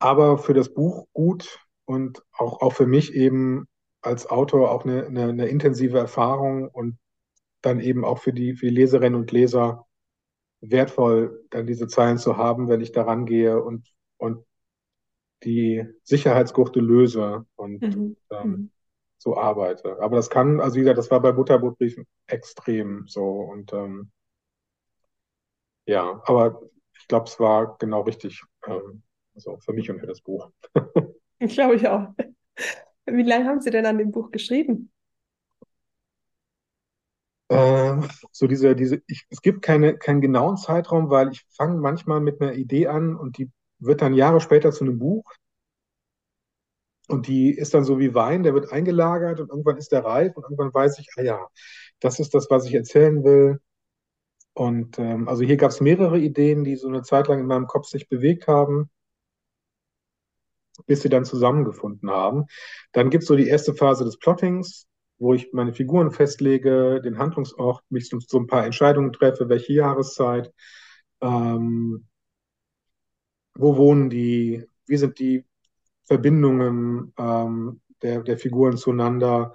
aber für das Buch gut und auch, auch für mich eben als Autor auch eine, eine, eine intensive Erfahrung und dann eben auch für die, für die Leserinnen und Leser wertvoll, dann diese Zeilen zu haben, wenn ich daran gehe und, und die Sicherheitsgurte löse und mhm. ähm, mhm. So arbeite. Aber das kann, also wie gesagt, das war bei Butterbrotbriefen extrem so und ähm, ja, aber ich glaube, es war genau richtig. Ähm, also für mich und für das Buch. Ich glaube ich auch. Wie lange haben Sie denn an dem Buch geschrieben? Ähm, so diese, diese, ich, es gibt keine, keinen genauen Zeitraum, weil ich fange manchmal mit einer Idee an und die wird dann Jahre später zu einem Buch. Und die ist dann so wie Wein, der wird eingelagert und irgendwann ist der reif und irgendwann weiß ich, ah ja, das ist das, was ich erzählen will. Und ähm, also hier gab es mehrere Ideen, die so eine Zeit lang in meinem Kopf sich bewegt haben bis sie dann zusammengefunden haben. Dann gibt es so die erste Phase des Plottings, wo ich meine Figuren festlege, den Handlungsort, mich so, so ein paar Entscheidungen treffe, welche Jahreszeit, ähm, wo wohnen die, wie sind die Verbindungen ähm, der, der Figuren zueinander,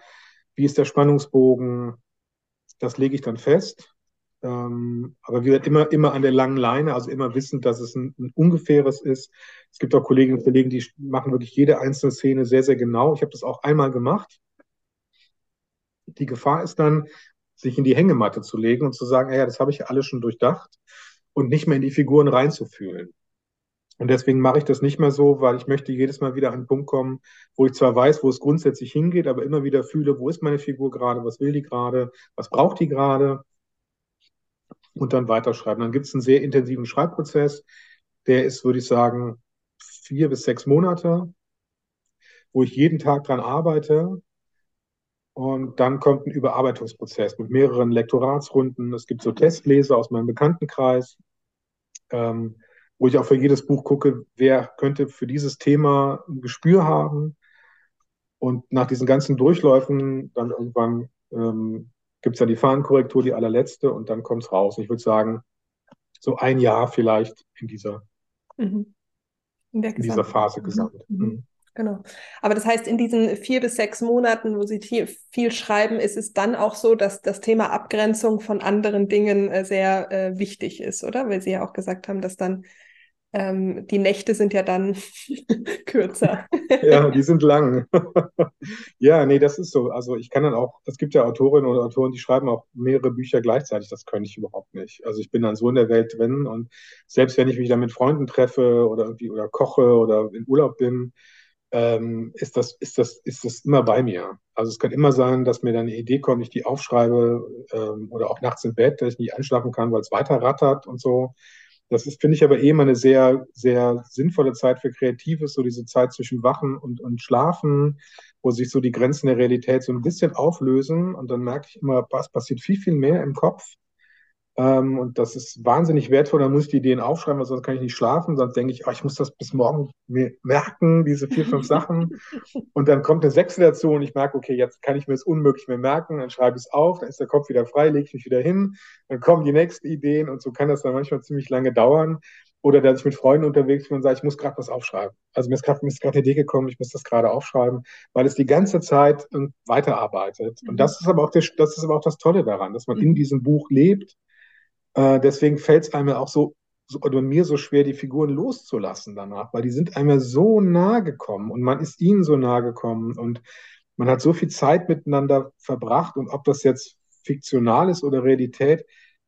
wie ist der Spannungsbogen, das lege ich dann fest. Ähm, aber wir werden immer, immer an der langen Leine, also immer wissend, dass es ein, ein, ungefähres ist. Es gibt auch Kolleginnen und Kollegen, die machen wirklich jede einzelne Szene sehr, sehr genau. Ich habe das auch einmal gemacht. Die Gefahr ist dann, sich in die Hängematte zu legen und zu sagen, ja, das habe ich ja alles schon durchdacht und nicht mehr in die Figuren reinzufühlen. Und deswegen mache ich das nicht mehr so, weil ich möchte jedes Mal wieder an einen Punkt kommen, wo ich zwar weiß, wo es grundsätzlich hingeht, aber immer wieder fühle, wo ist meine Figur gerade, was will die gerade, was braucht die gerade und dann weiterschreiben. Dann gibt es einen sehr intensiven Schreibprozess, der ist, würde ich sagen, vier bis sechs Monate, wo ich jeden Tag dran arbeite. Und dann kommt ein Überarbeitungsprozess mit mehreren Lektoratsrunden. Es gibt so Testleser aus meinem Bekanntenkreis. Ähm, wo ich auch für jedes Buch gucke, wer könnte für dieses Thema ein Gespür haben. Und nach diesen ganzen Durchläufen dann irgendwann ähm, gibt es dann die Fahnenkorrektur, die allerletzte, und dann kommt es raus. Ich würde sagen, so ein Jahr vielleicht in dieser, mhm. in, in dieser Phase mhm. gesammelt. Mhm. mhm. Genau. Aber das heißt, in diesen vier bis sechs Monaten, wo Sie viel schreiben, ist es dann auch so, dass das Thema Abgrenzung von anderen Dingen äh, sehr äh, wichtig ist, oder? Weil Sie ja auch gesagt haben, dass dann ähm, die Nächte sind ja dann kürzer. ja, die sind lang. ja, nee, das ist so. Also ich kann dann auch, es gibt ja Autorinnen und Autoren, die schreiben auch mehrere Bücher gleichzeitig. Das könnte ich überhaupt nicht. Also ich bin dann so in der Welt drin und selbst wenn ich mich dann mit Freunden treffe oder irgendwie oder koche oder in Urlaub bin, ähm, ist, das, ist, das, ist das immer bei mir. Also es kann immer sein, dass mir dann eine Idee kommt, ich die aufschreibe ähm, oder auch nachts im Bett, dass ich nicht einschlafen kann, weil es weiter rattert und so. Das ist, finde ich, aber eh immer eine sehr, sehr sinnvolle Zeit für Kreatives, so diese Zeit zwischen Wachen und, und Schlafen, wo sich so die Grenzen der Realität so ein bisschen auflösen. Und dann merke ich immer, was passiert viel, viel mehr im Kopf. Ähm, und das ist wahnsinnig wertvoll. Da muss ich die Ideen aufschreiben, weil sonst kann ich nicht schlafen. Sonst denke ich, oh, ich muss das bis morgen mir merken, diese vier, fünf Sachen. Und dann kommt eine Sechste dazu und ich merke, okay, jetzt kann ich mir das unmöglich mehr merken. Dann schreibe ich es auf, dann ist der Kopf wieder frei, lege ich mich wieder hin. Dann kommen die nächsten Ideen und so kann das dann manchmal ziemlich lange dauern. Oder dass ich mit Freunden unterwegs bin und sage, ich muss gerade was aufschreiben. Also mir ist gerade eine Idee gekommen, ich muss das gerade aufschreiben, weil es die ganze Zeit weiterarbeitet. Und mhm. das ist aber auch, der, das, ist aber auch das Tolle daran, dass man in diesem Buch lebt äh, deswegen fällt es einem auch so, so, oder mir so schwer, die Figuren loszulassen danach, weil die sind einem so nahe gekommen und man ist ihnen so nahe gekommen und man hat so viel Zeit miteinander verbracht und ob das jetzt fiktional ist oder Realität,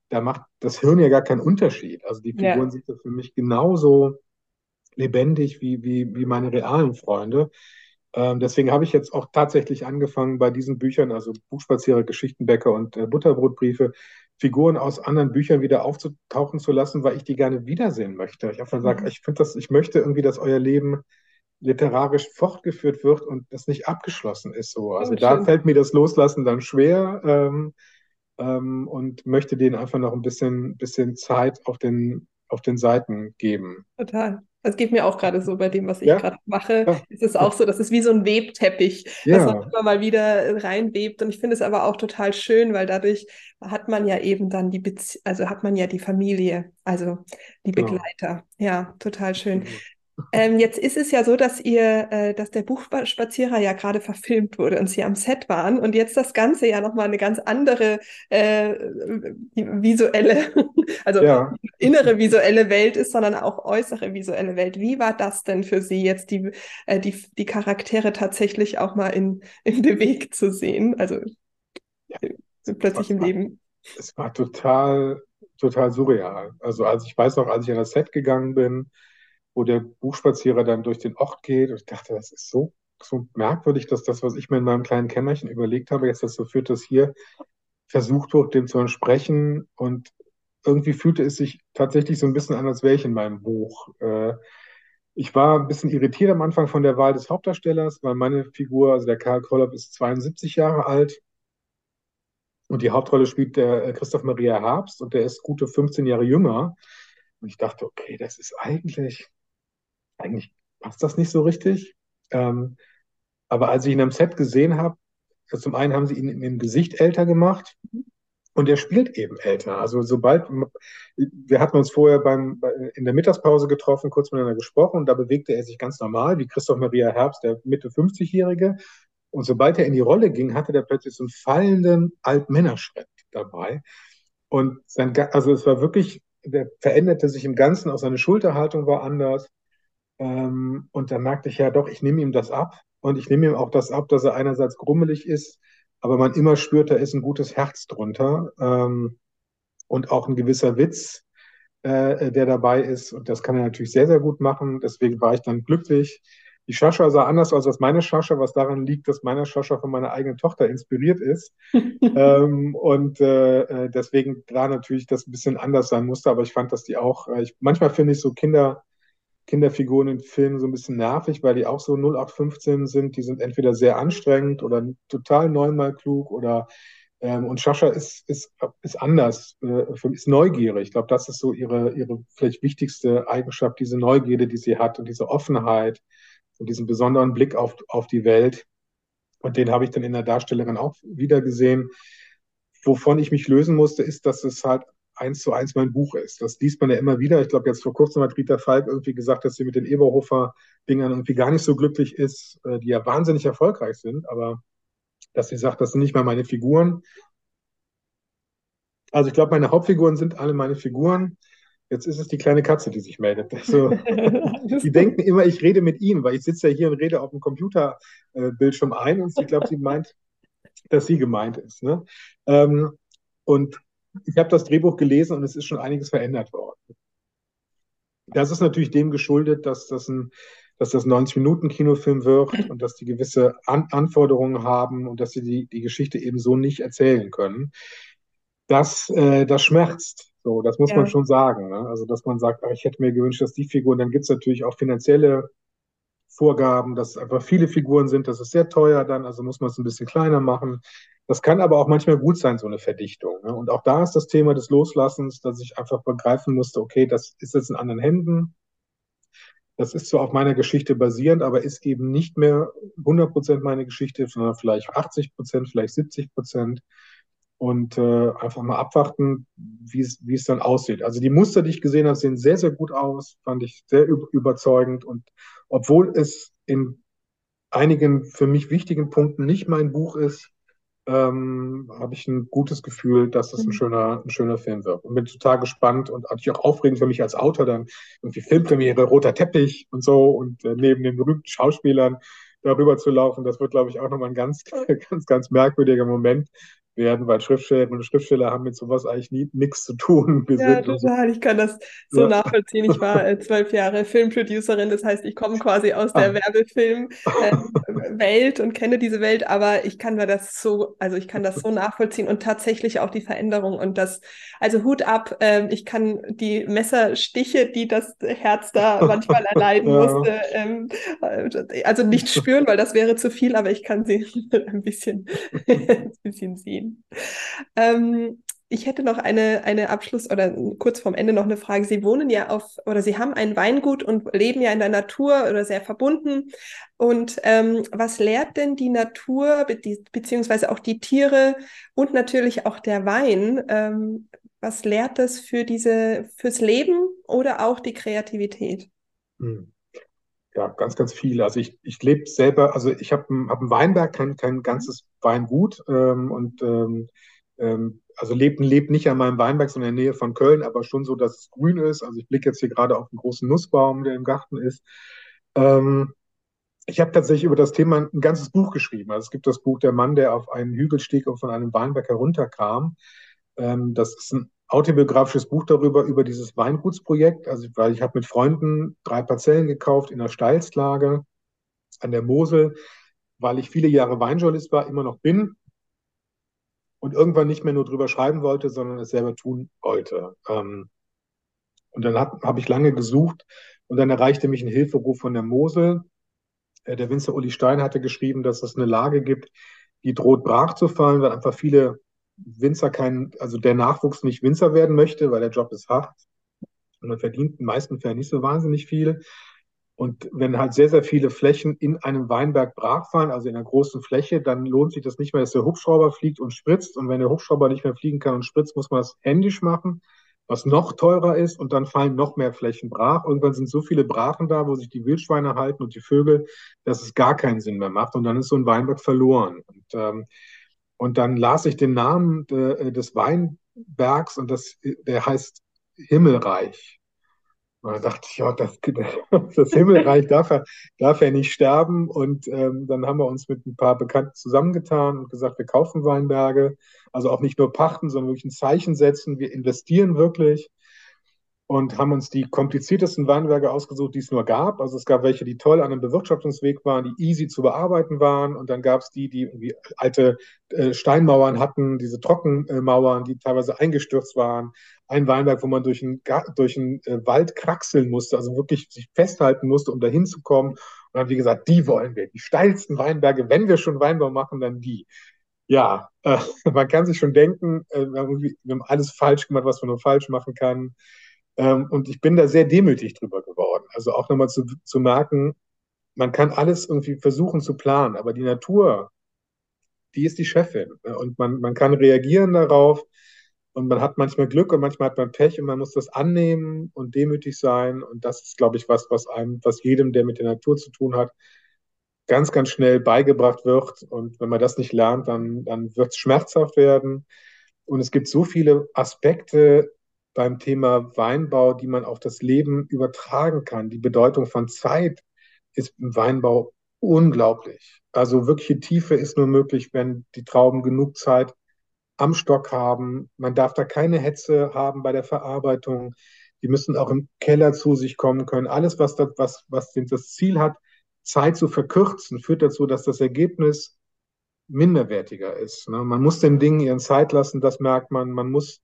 da macht das Hirn ja gar keinen Unterschied. Also die Figuren ja. sind für mich genauso lebendig wie, wie, wie meine realen Freunde. Ähm, deswegen habe ich jetzt auch tatsächlich angefangen bei diesen Büchern, also Buchspazierer, Geschichtenbäcker und äh, Butterbrotbriefe, Figuren aus anderen Büchern wieder aufzutauchen zu lassen, weil ich die gerne wiedersehen möchte. Ich habe gesagt, mhm. ich finde das, ich möchte irgendwie, dass euer Leben literarisch fortgeführt wird und das nicht abgeschlossen ist so. Also oh, da fällt mir das Loslassen dann schwer ähm, ähm, und möchte denen einfach noch ein bisschen, bisschen Zeit auf den, auf den Seiten geben. Total. Das geht mir auch gerade so bei dem, was ich ja? gerade mache. Ja. Es ist auch so, das ist wie so ein Webteppich, ja. dass man immer mal wieder reinwebt. Und ich finde es aber auch total schön, weil dadurch hat man ja eben dann die Bezie also hat man ja die Familie, also die genau. Begleiter. Ja, total schön. Ähm, jetzt ist es ja so, dass ihr, äh, dass der Buchspazierer ja gerade verfilmt wurde und sie am Set waren und jetzt das Ganze ja nochmal eine ganz andere äh, visuelle, also ja. innere visuelle Welt ist, sondern auch äußere visuelle Welt. Wie war das denn für Sie jetzt, die, äh, die, die Charaktere tatsächlich auch mal in, in Weg zu sehen? Also ja. plötzlich im Leben. Es war total, total surreal. Also als ich weiß noch, als ich an das Set gegangen bin, wo der Buchspazierer dann durch den Ort geht. Und ich dachte, das ist so, so merkwürdig, dass das, was ich mir in meinem kleinen Kämmerchen überlegt habe, jetzt dazu führt, dass hier versucht wird, dem zu entsprechen. Und irgendwie fühlte es sich tatsächlich so ein bisschen an, als wäre ich in meinem Buch. Äh, ich war ein bisschen irritiert am Anfang von der Wahl des Hauptdarstellers, weil meine Figur, also der Karl Kollab, ist 72 Jahre alt. Und die Hauptrolle spielt der äh, Christoph Maria Herbst und der ist gute 15 Jahre jünger. Und ich dachte, okay, das ist eigentlich eigentlich passt das nicht so richtig. Ähm, aber als ich ihn am Set gesehen habe, zum einen haben sie ihn im Gesicht älter gemacht und er spielt eben älter. Also sobald, wir hatten uns vorher beim, in der Mittagspause getroffen, kurz miteinander gesprochen und da bewegte er sich ganz normal, wie Christoph Maria Herbst, der Mitte 50-Jährige. Und sobald er in die Rolle ging, hatte der plötzlich so einen fallenden Altmännerschritt dabei. Und sein, also es war wirklich, der veränderte sich im Ganzen, auch seine Schulterhaltung war anders. Ähm, und da merkte ich ja doch, ich nehme ihm das ab. Und ich nehme ihm auch das ab, dass er einerseits grummelig ist, aber man immer spürt, da ist ein gutes Herz drunter ähm, und auch ein gewisser Witz, äh, der dabei ist. Und das kann er natürlich sehr, sehr gut machen. Deswegen war ich dann glücklich. Die Schascha sah anders aus als meine Schascha, was daran liegt, dass meine Schascha von meiner eigenen Tochter inspiriert ist. ähm, und äh, äh, deswegen da natürlich das ein bisschen anders sein musste. Aber ich fand, dass die auch, äh, ich, manchmal finde ich so Kinder, Kinderfiguren in Filmen so ein bisschen nervig, weil die auch so 0815 sind. Die sind entweder sehr anstrengend oder total neunmal klug oder ähm, und Sascha ist, ist, ist anders, äh, ist neugierig. Ich glaube, das ist so ihre, ihre vielleicht wichtigste Eigenschaft, diese Neugierde, die sie hat und diese Offenheit und diesen besonderen Blick auf, auf die Welt. Und den habe ich dann in der Darstellerin auch wieder gesehen. Wovon ich mich lösen musste, ist, dass es halt eins zu eins mein Buch ist. Das liest man ja immer wieder. Ich glaube, jetzt vor kurzem hat Rita Falk irgendwie gesagt, dass sie mit den Eberhofer-Dingern irgendwie gar nicht so glücklich ist, äh, die ja wahnsinnig erfolgreich sind, aber dass sie sagt, das sind nicht mal meine Figuren. Also ich glaube, meine Hauptfiguren sind alle meine Figuren. Jetzt ist es die kleine Katze, die sich meldet. Also, die denken immer, ich rede mit ihnen, weil ich sitze ja hier und rede auf dem Computerbildschirm ein und sie glaubt, sie meint, dass sie gemeint ist. Ne? Ähm, und ich habe das Drehbuch gelesen und es ist schon einiges verändert worden. Das ist natürlich dem geschuldet, dass das ein, dass das 90-Minuten-Kinofilm wird und dass die gewisse An Anforderungen haben und dass sie die, die Geschichte eben so nicht erzählen können. Das, äh, das schmerzt. So, das muss ja. man schon sagen. Ne? Also, dass man sagt, ach, ich hätte mir gewünscht, dass die Figuren, dann gibt es natürlich auch finanzielle Vorgaben, dass es einfach viele Figuren sind, das ist sehr teuer dann, also muss man es ein bisschen kleiner machen. Das kann aber auch manchmal gut sein, so eine Verdichtung. Ne? Und auch da ist das Thema des Loslassens, dass ich einfach begreifen musste, okay, das ist jetzt in anderen Händen. Das ist zwar auf meiner Geschichte basierend, aber ist eben nicht mehr 100 Prozent meine Geschichte, sondern vielleicht 80 Prozent, vielleicht 70 Prozent und äh, einfach mal abwarten, wie es dann aussieht. Also die Muster, die ich gesehen habe, sehen sehr, sehr gut aus, fand ich sehr überzeugend. Und obwohl es in einigen für mich wichtigen Punkten nicht mein Buch ist, ähm, habe ich ein gutes Gefühl, dass es ein mhm. schöner, ein schöner Film wird. Und bin total gespannt und natürlich auch aufregend für mich als Autor dann irgendwie Filmpremiere, roter Teppich und so und äh, neben den berühmten Schauspielern darüber zu laufen. Das wird, glaube ich, auch nochmal ein ganz, ganz, ganz merkwürdiger Moment werden, weil Schriftsteller und Schriftsteller haben mit sowas eigentlich nie nichts zu tun. Wir ja, total. Ich kann das so ja. nachvollziehen. Ich war äh, zwölf Jahre Filmproducerin, das heißt, ich komme quasi aus der ah. Werbefilmwelt äh, und kenne diese Welt, aber ich kann mir das so, also ich kann das so nachvollziehen und tatsächlich auch die Veränderung und das, also Hut ab, äh, ich kann die Messerstiche, die das Herz da manchmal erleiden ja. musste, ähm, äh, also nicht spüren, weil das wäre zu viel, aber ich kann sie ein bisschen, ein bisschen sehen. Ähm, ich hätte noch eine, eine Abschluss- oder kurz vorm Ende noch eine Frage. Sie wohnen ja auf, oder Sie haben ein Weingut und leben ja in der Natur oder sehr verbunden. Und ähm, was lehrt denn die Natur, be beziehungsweise auch die Tiere und natürlich auch der Wein? Ähm, was lehrt das für diese, fürs Leben oder auch die Kreativität? Hm ja, ganz, ganz viel. Also ich, ich lebe selber, also ich habe hab einen Weinberg, kein, kein ganzes Weingut ähm, und ähm, ähm, also lebt lebt nicht an meinem Weinberg, sondern in der Nähe von Köln, aber schon so, dass es grün ist. Also ich blicke jetzt hier gerade auf einen großen Nussbaum, der im Garten ist. Ähm, ich habe tatsächlich über das Thema ein ganzes Buch geschrieben. Also es gibt das Buch Der Mann, der auf einen Hügel stieg und von einem Weinberg herunterkam. Ähm, das ist ein autobiografisches Buch darüber, über dieses Weingutsprojekt. Also, weil ich habe mit Freunden drei Parzellen gekauft in der Steilslage an der Mosel, weil ich viele Jahre Weinjournalist war, immer noch bin und irgendwann nicht mehr nur drüber schreiben wollte, sondern es selber tun wollte. Ähm, und dann habe hab ich lange gesucht und dann erreichte mich ein Hilferuf von der Mosel. Äh, der Winzer Uli Stein hatte geschrieben, dass es eine Lage gibt, die droht brach zu fallen, weil einfach viele Winzer kein, also der Nachwuchs nicht Winzer werden möchte, weil der Job ist hart und man verdient in meisten Fällen nicht so wahnsinnig viel. Und wenn halt sehr, sehr viele Flächen in einem Weinberg brach fallen, also in einer großen Fläche, dann lohnt sich das nicht mehr, dass der Hubschrauber fliegt und spritzt. Und wenn der Hubschrauber nicht mehr fliegen kann und spritzt, muss man das händisch machen, was noch teurer ist. Und dann fallen noch mehr Flächen brach. Irgendwann sind so viele Brachen da, wo sich die Wildschweine halten und die Vögel, dass es gar keinen Sinn mehr macht. Und dann ist so ein Weinberg verloren. Und ähm, und dann las ich den Namen de, äh, des Wein, Bergs und das, der heißt Himmelreich. Und da dachte ich, ja, das, das Himmelreich darf er, darf er nicht sterben. Und ähm, dann haben wir uns mit ein paar Bekannten zusammengetan und gesagt, wir kaufen Weinberge. Also auch nicht nur pachten, sondern wirklich ein Zeichen setzen. Wir investieren wirklich und haben uns die kompliziertesten Weinberge ausgesucht, die es nur gab. Also es gab welche, die toll an einem Bewirtschaftungsweg waren, die easy zu bearbeiten waren. Und dann gab es die, die irgendwie alte äh, Steinmauern hatten, diese Trockenmauern, die teilweise eingestürzt waren. Ein Weinberg, wo man durch einen, durch einen äh, Wald kraxeln musste, also wirklich sich festhalten musste, um da hinzukommen. Und dann, wie gesagt, die wollen wir. Die steilsten Weinberge, wenn wir schon Weinbau machen, dann die. Ja, äh, man kann sich schon denken, äh, haben wir haben alles falsch gemacht, was man nur falsch machen kann. Ähm, und ich bin da sehr demütig drüber geworden. Also auch nochmal zu, zu merken, man kann alles irgendwie versuchen zu planen, aber die Natur, die ist die Chefin. Ne? Und man, man kann reagieren darauf. Und man hat manchmal Glück und manchmal hat man Pech und man muss das annehmen und demütig sein. Und das ist, glaube ich, was, was einem, was jedem, der mit der Natur zu tun hat, ganz, ganz schnell beigebracht wird. Und wenn man das nicht lernt, dann, dann wird es schmerzhaft werden. Und es gibt so viele Aspekte beim Thema Weinbau, die man auf das Leben übertragen kann. Die Bedeutung von Zeit ist im Weinbau unglaublich. Also wirkliche Tiefe ist nur möglich, wenn die Trauben genug Zeit am Stock haben. Man darf da keine Hetze haben bei der Verarbeitung. Die müssen auch im Keller zu sich kommen können. Alles, was das, was, was das Ziel hat, Zeit zu verkürzen, führt dazu, dass das Ergebnis minderwertiger ist. Ne? Man muss den Dingen ihren Zeit lassen, das merkt man. Man muss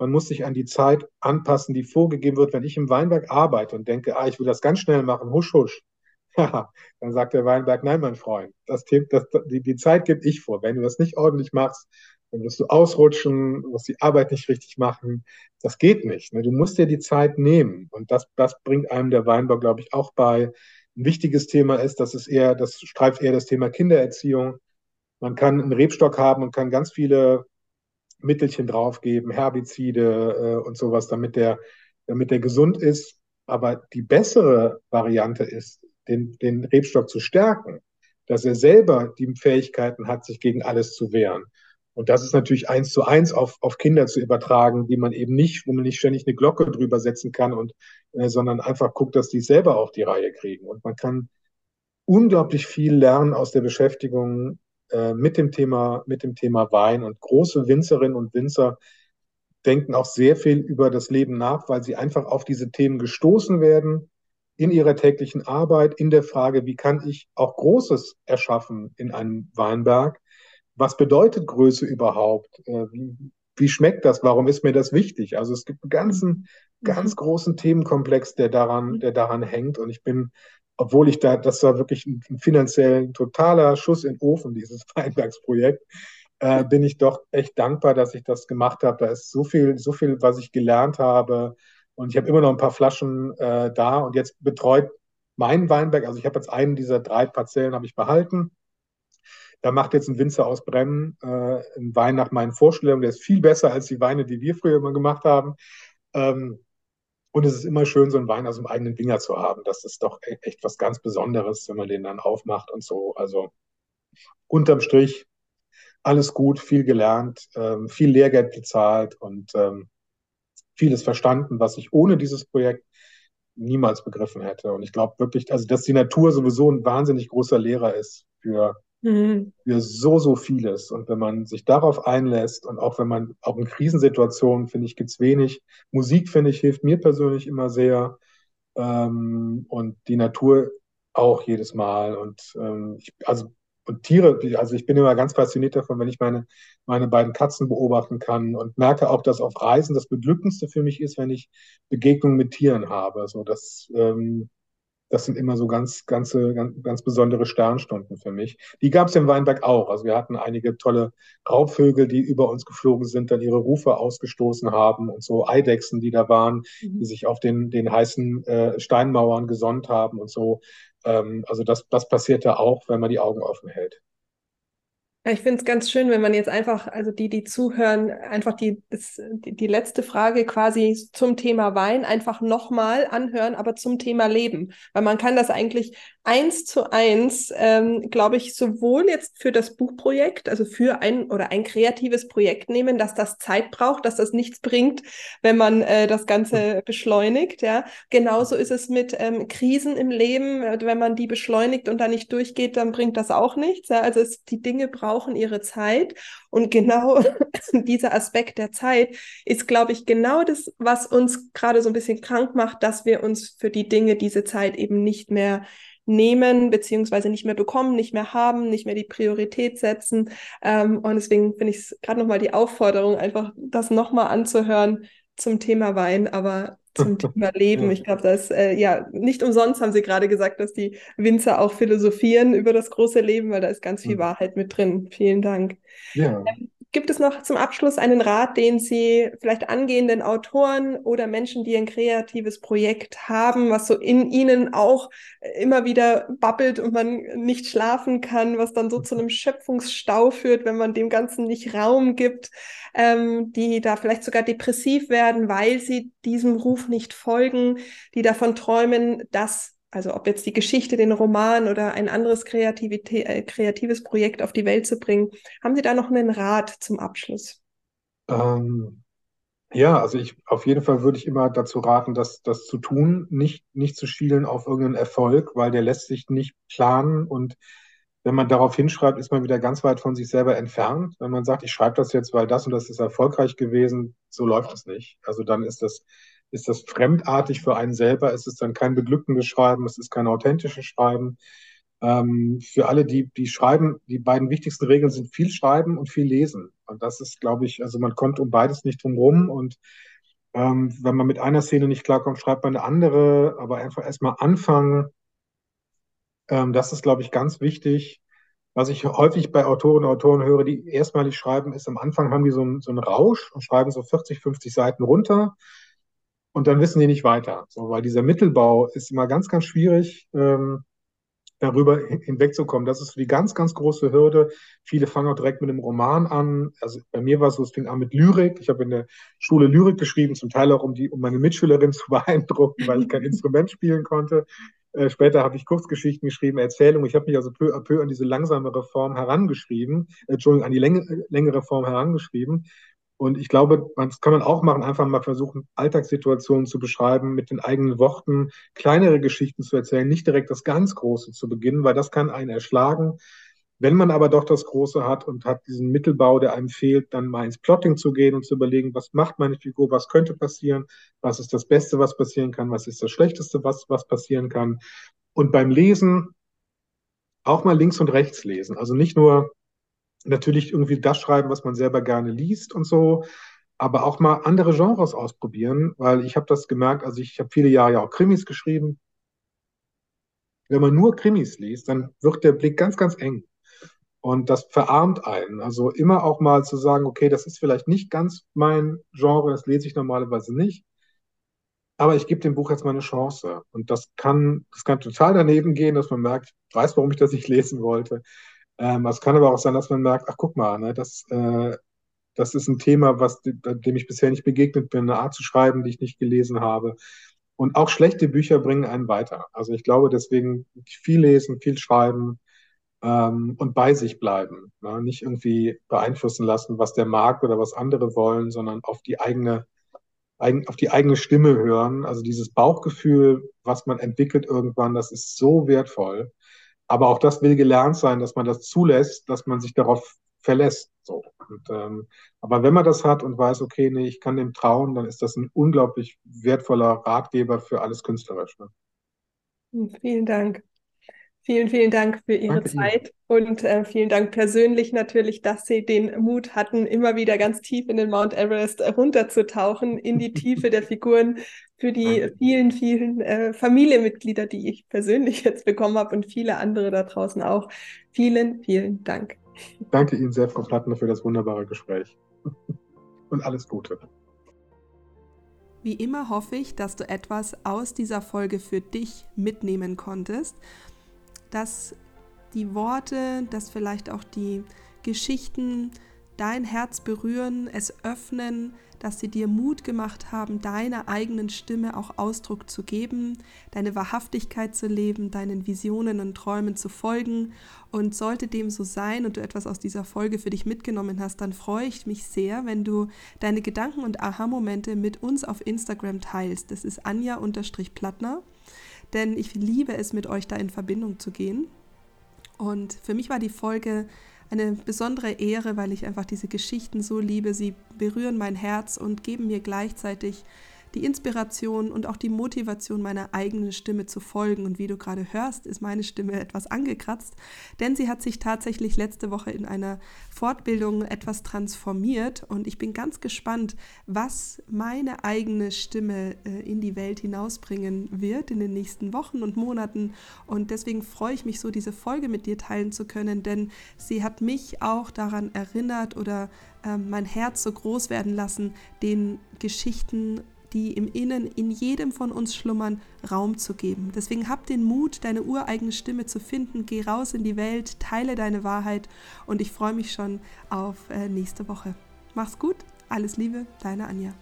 man muss sich an die Zeit anpassen, die vorgegeben wird. Wenn ich im Weinberg arbeite und denke, ah, ich will das ganz schnell machen, husch, husch, ja, dann sagt der Weinberg, nein, mein Freund, das, das, die, die Zeit gebe ich vor. Wenn du das nicht ordentlich machst, dann wirst du ausrutschen, wirst die Arbeit nicht richtig machen. Das geht nicht. Ne? Du musst dir die Zeit nehmen. Und das, das bringt einem der Weinbau, glaube ich, auch bei. Ein wichtiges Thema ist, das ist eher, das streift eher das Thema Kindererziehung. Man kann einen Rebstock haben und kann ganz viele Mittelchen draufgeben, Herbizide äh, und sowas, damit der, damit der gesund ist. Aber die bessere Variante ist, den, den Rebstock zu stärken, dass er selber die Fähigkeiten hat, sich gegen alles zu wehren. Und das ist natürlich eins zu eins auf, auf Kinder zu übertragen, die man eben nicht, wo man nicht ständig eine Glocke drüber setzen kann und, äh, sondern einfach guckt, dass die selber auch die Reihe kriegen. Und man kann unglaublich viel lernen aus der Beschäftigung äh, mit dem Thema, mit dem Thema Wein. Und große Winzerinnen und Winzer denken auch sehr viel über das Leben nach, weil sie einfach auf diese Themen gestoßen werden in ihrer täglichen Arbeit, in der Frage, wie kann ich auch Großes erschaffen in einem Weinberg? Was bedeutet Größe überhaupt? Äh, wie, wie schmeckt das? Warum ist mir das wichtig? Also es gibt einen ganzen, ganz großen Themenkomplex, der daran, der daran hängt. Und ich bin obwohl ich da, das war wirklich ein, ein finanziell totaler Schuss in den Ofen, dieses Weinbergsprojekt, äh, bin ich doch echt dankbar, dass ich das gemacht habe. Da ist so viel, so viel, was ich gelernt habe. Und ich habe immer noch ein paar Flaschen äh, da und jetzt betreut mein Weinberg, also ich habe jetzt einen dieser drei Parzellen habe ich behalten. Da macht jetzt ein Winzer aus Bremen äh, einen Wein nach meinen Vorstellungen. Der ist viel besser als die Weine, die wir früher immer gemacht haben. Ähm, und es ist immer schön, so einen Wein aus dem eigenen Finger zu haben. Das ist doch e-, echt was ganz Besonderes, wenn man den dann aufmacht und so. Also unterm Strich alles gut, viel gelernt, ähm, viel Lehrgeld bezahlt und ähm, vieles verstanden, was ich ohne dieses Projekt niemals begriffen hätte. Und ich glaube wirklich, also dass die Natur sowieso ein wahnsinnig großer Lehrer ist für mhm. für so, so vieles. Und wenn man sich darauf einlässt und auch wenn man, auch in Krisensituationen, finde ich, gibt es wenig. Musik, finde ich, hilft mir persönlich immer sehr. Ähm, und die Natur auch jedes Mal. Und ähm, ich, also und Tiere, also ich bin immer ganz fasziniert davon, wenn ich meine, meine beiden Katzen beobachten kann und merke auch, dass auf Reisen das Beglückendste für mich ist, wenn ich Begegnungen mit Tieren habe. So, das ähm, das sind immer so ganz, ganze, ganz, ganz besondere Sternstunden für mich. Die gab es im Weinberg auch. Also wir hatten einige tolle Raubvögel, die über uns geflogen sind, dann ihre Rufe ausgestoßen haben und so Eidechsen, die da waren, mhm. die sich auf den, den heißen äh, Steinmauern gesonnt haben und so. Ähm, also das, das passiert da auch, wenn man die Augen offen hält. Ich finde es ganz schön, wenn man jetzt einfach, also die, die zuhören, einfach die, das, die, die, letzte Frage quasi zum Thema Wein einfach nochmal anhören, aber zum Thema Leben. Weil man kann das eigentlich eins zu eins, ähm, glaube ich, sowohl jetzt für das Buchprojekt, also für ein oder ein kreatives Projekt nehmen, dass das Zeit braucht, dass das nichts bringt, wenn man äh, das Ganze beschleunigt. Ja, genauso ist es mit ähm, Krisen im Leben. Wenn man die beschleunigt und da nicht durchgeht, dann bringt das auch nichts. Ja? Also es, die Dinge brauchen brauchen ihre Zeit. Und genau dieser Aspekt der Zeit ist, glaube ich, genau das, was uns gerade so ein bisschen krank macht, dass wir uns für die Dinge diese Zeit eben nicht mehr nehmen, beziehungsweise nicht mehr bekommen, nicht mehr haben, nicht mehr die Priorität setzen. Ähm, und deswegen finde ich es gerade nochmal die Aufforderung, einfach das nochmal anzuhören zum Thema Wein, aber zum Thema Leben. Ich glaube, das äh, ja nicht umsonst haben Sie gerade gesagt, dass die Winzer auch philosophieren über das große Leben, weil da ist ganz viel mhm. Wahrheit mit drin. Vielen Dank. Ja. Ähm, Gibt es noch zum Abschluss einen Rat, den Sie vielleicht angehenden Autoren oder Menschen, die ein kreatives Projekt haben, was so in ihnen auch immer wieder babbelt und man nicht schlafen kann, was dann so zu einem Schöpfungsstau führt, wenn man dem Ganzen nicht Raum gibt, ähm, die da vielleicht sogar depressiv werden, weil sie diesem Ruf nicht folgen, die davon träumen, dass also ob jetzt die Geschichte, den Roman oder ein anderes äh, kreatives Projekt auf die Welt zu bringen. Haben Sie da noch einen Rat zum Abschluss? Ähm, ja, also ich auf jeden Fall würde ich immer dazu raten, das, das zu tun, nicht, nicht zu schielen auf irgendeinen Erfolg, weil der lässt sich nicht planen und wenn man darauf hinschreibt, ist man wieder ganz weit von sich selber entfernt. Wenn man sagt, ich schreibe das jetzt, weil das und das ist erfolgreich gewesen, so läuft es nicht. Also dann ist das ist das fremdartig für einen selber, es ist dann kein beglückendes Schreiben, es ist kein authentisches Schreiben. Ähm, für alle, die, die schreiben, die beiden wichtigsten Regeln sind viel schreiben und viel lesen. Und das ist, glaube ich, also man kommt um beides nicht drum rum. Und ähm, wenn man mit einer Szene nicht klarkommt, schreibt man eine andere, aber einfach erstmal anfangen. Ähm, das ist, glaube ich, ganz wichtig. Was ich häufig bei Autoren und Autoren höre, die erstmalig schreiben, ist am Anfang haben die so so einen Rausch und schreiben so 40, 50 Seiten runter und dann wissen die nicht weiter. So, weil dieser Mittelbau ist immer ganz, ganz schwierig, ähm, darüber hinwegzukommen. Das ist die ganz, ganz große Hürde. Viele fangen auch direkt mit einem Roman an. Also bei mir war es so, es fing an mit Lyrik. Ich habe in der Schule Lyrik geschrieben, zum Teil auch um die, um meine Mitschülerin zu beeindrucken, weil ich kein Instrument spielen konnte. Äh, später habe ich Kurzgeschichten geschrieben, Erzählungen. Ich habe mich also peu à peu an diese langsamere Form herangeschrieben, äh, Entschuldigung, an die Länge, längere Form herangeschrieben. Und ich glaube, das kann man auch machen, einfach mal versuchen, Alltagssituationen zu beschreiben, mit den eigenen Worten kleinere Geschichten zu erzählen, nicht direkt das ganz Große zu beginnen, weil das kann einen erschlagen. Wenn man aber doch das Große hat und hat diesen Mittelbau, der einem fehlt, dann mal ins Plotting zu gehen und zu überlegen, was macht meine Figur, was könnte passieren, was ist das Beste, was passieren kann, was ist das Schlechteste, was, was passieren kann. Und beim Lesen auch mal links und rechts lesen. Also nicht nur natürlich irgendwie das schreiben, was man selber gerne liest und so, aber auch mal andere Genres ausprobieren, weil ich habe das gemerkt, also ich habe viele Jahre ja auch Krimis geschrieben. Wenn man nur Krimis liest, dann wird der Blick ganz, ganz eng. Und das verarmt einen. Also immer auch mal zu sagen, okay, das ist vielleicht nicht ganz mein Genre, das lese ich normalerweise nicht. Aber ich gebe dem Buch jetzt mal eine Chance. Und das kann, das kann total daneben gehen, dass man merkt, ich weiß, warum ich das nicht lesen wollte. Ähm, es kann aber auch sein, dass man merkt, ach guck mal, ne, das, äh, das ist ein Thema, was, dem ich bisher nicht begegnet bin, eine Art zu schreiben, die ich nicht gelesen habe. Und auch schlechte Bücher bringen einen weiter. Also ich glaube deswegen viel lesen, viel schreiben ähm, und bei sich bleiben. Ne? Nicht irgendwie beeinflussen lassen, was der Markt oder was andere wollen, sondern auf die eigene, auf die eigene Stimme hören. Also dieses Bauchgefühl, was man entwickelt irgendwann, das ist so wertvoll. Aber auch das will gelernt sein, dass man das zulässt, dass man sich darauf verlässt. So. Und, ähm, aber wenn man das hat und weiß, okay, nee, ich kann dem trauen, dann ist das ein unglaublich wertvoller Ratgeber für alles Künstlerische. Vielen Dank. Vielen, vielen Dank für Ihre Danke Zeit Ihnen. und äh, vielen Dank persönlich natürlich, dass Sie den Mut hatten, immer wieder ganz tief in den Mount Everest runterzutauchen, in die Tiefe der Figuren, für die Danke. vielen, vielen äh, Familienmitglieder, die ich persönlich jetzt bekommen habe und viele andere da draußen auch. Vielen, vielen Dank. Danke Ihnen sehr, Frau Plattner, für das wunderbare Gespräch und alles Gute. Wie immer hoffe ich, dass du etwas aus dieser Folge für dich mitnehmen konntest dass die Worte, dass vielleicht auch die Geschichten dein Herz berühren, es öffnen, dass sie dir Mut gemacht haben, deiner eigenen Stimme auch Ausdruck zu geben, deine Wahrhaftigkeit zu leben, deinen Visionen und Träumen zu folgen. Und sollte dem so sein und du etwas aus dieser Folge für dich mitgenommen hast, dann freue ich mich sehr, wenn du deine Gedanken und Aha-Momente mit uns auf Instagram teilst. Das ist Anja-Plattner, denn ich liebe es, mit euch da in Verbindung zu gehen. Und für mich war die Folge eine besondere Ehre, weil ich einfach diese Geschichten so liebe. Sie berühren mein Herz und geben mir gleichzeitig die Inspiration und auch die Motivation, meiner eigenen Stimme zu folgen. Und wie du gerade hörst, ist meine Stimme etwas angekratzt, denn sie hat sich tatsächlich letzte Woche in einer Fortbildung etwas transformiert. Und ich bin ganz gespannt, was meine eigene Stimme äh, in die Welt hinausbringen wird in den nächsten Wochen und Monaten. Und deswegen freue ich mich so, diese Folge mit dir teilen zu können, denn sie hat mich auch daran erinnert oder äh, mein Herz so groß werden lassen, den Geschichten die im Innen in jedem von uns schlummern, Raum zu geben. Deswegen hab den Mut, deine ureigene Stimme zu finden. Geh raus in die Welt, teile deine Wahrheit und ich freue mich schon auf äh, nächste Woche. Mach's gut, alles Liebe, deine Anja.